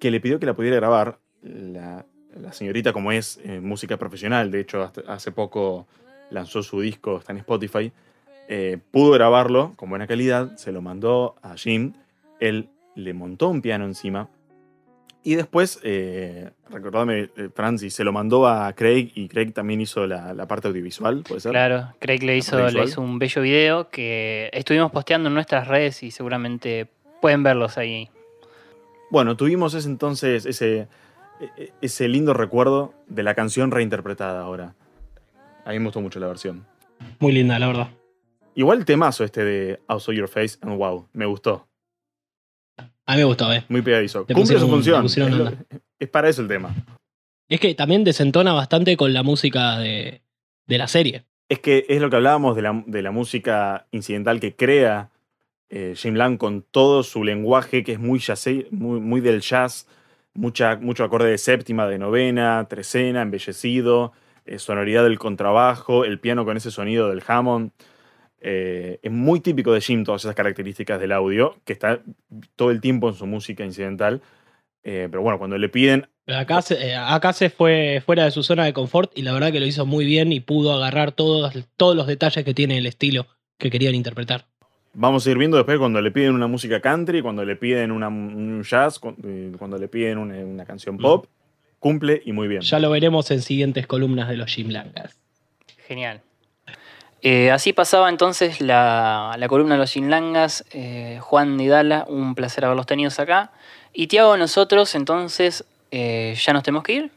que le pidió que la pudiera grabar. La, la señorita, como es eh, música profesional, de hecho, hace poco lanzó su disco, está en Spotify. eh, pudo grabarlo con buena calidad, se lo mandó a Jim. Él le montó un piano encima. Y después, eh, recordadme, eh, Francis, se lo mandó a Craig y Craig también hizo la, la parte audiovisual, ¿puede ser? Claro, Craig le hizo, le hizo un bello video que estuvimos posteando en nuestras redes y seguramente pueden verlos ahí. Bueno, tuvimos ese entonces ese, ese lindo recuerdo de la canción reinterpretada ahora. A mí me gustó mucho la versión. Muy linda, la verdad. Igual el temazo este de I Saw Your Face and Wow, me gustó. A mí me gustó, ¿eh? Muy pegadizo. Le Cumple su función. es, lo- onda. es para eso el tema. Es que también desentona bastante con la música de, de la serie. Es que es lo que hablábamos de la, de la música incidental que crea eh, Jim Lang con todo su lenguaje que es muy, muy, muy del jazz, mucha, mucho acorde de séptima, de novena, trecena, embellecido, eh, sonoridad del contrabajo, el piano con ese sonido del Hammond. Eh, es muy típico de Jim todas esas características del audio, que está todo el tiempo en su música incidental. Eh, pero bueno, cuando le piden Pero Acá se, acá se fue fuera de su zona de confort y la verdad que lo hizo muy bien y pudo agarrar todos, todos los detalles que tiene el estilo que querían interpretar. Vamos a ir viendo después cuando le piden una música country, cuando le piden una- un jazz, eh, cuando le piden una, una canción pop. Cumple y muy bien. Ya lo veremos en siguientes columnas de los Jim Langas. Genial. Eh, así pasaba entonces la, la columna de los Chinlangas. Eh, Juan y Dala, un placer haberlos tenidos acá. Y Tiago, nosotros entonces eh, ya nos tenemos que ir.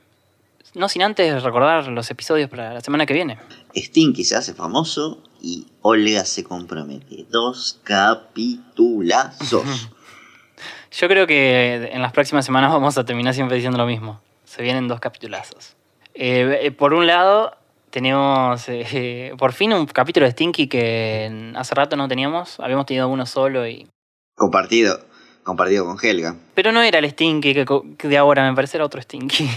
No sin antes recordar los episodios para la semana que viene. Stinky se hace famoso y Olga se compromete. Dos capitulazos. Yo creo que en las próximas semanas vamos a terminar siempre diciendo lo mismo. Se vienen dos capitulazos. Eh, eh, por un lado, tenemos eh, por fin un capítulo de Stinky que hace rato no teníamos. Habíamos tenido uno solo y compartido, compartido con Helga. Pero no era el Stinky que, que de ahora, me parece era otro Stinky.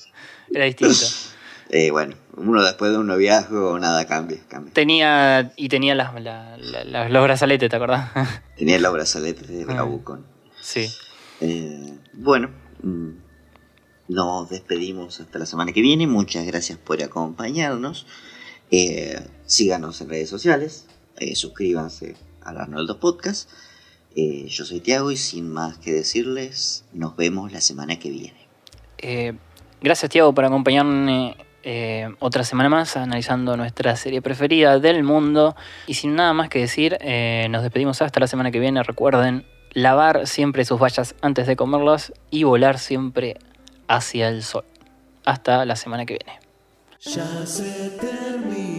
era distinto. Eh, bueno, uno después de un noviazgo, nada cambia, cambia. Tenía. Y tenía las, la- la- la- los brazaletes, ¿te acordás? Tenía los brazaletes de Bravucon. sí. Eh, bueno, mm, nos despedimos hasta la semana que viene. Muchas gracias por acompañarnos. Eh, síganos en redes sociales. suscríbanse al Arnoldo Podcast. Eh, yo soy Tiago y sin más que decirles, nos vemos la semana que viene. Eh, gracias, Tiago, por acompañarme eh, otra semana más analizando nuestra serie preferida del mundo. Y sin nada más que decir, eh, nos despedimos hasta la semana que viene. Recuerden lavar siempre sus vallas antes de comerlas y volar siempre hacia el sol. Hasta la semana que viene. Ya se te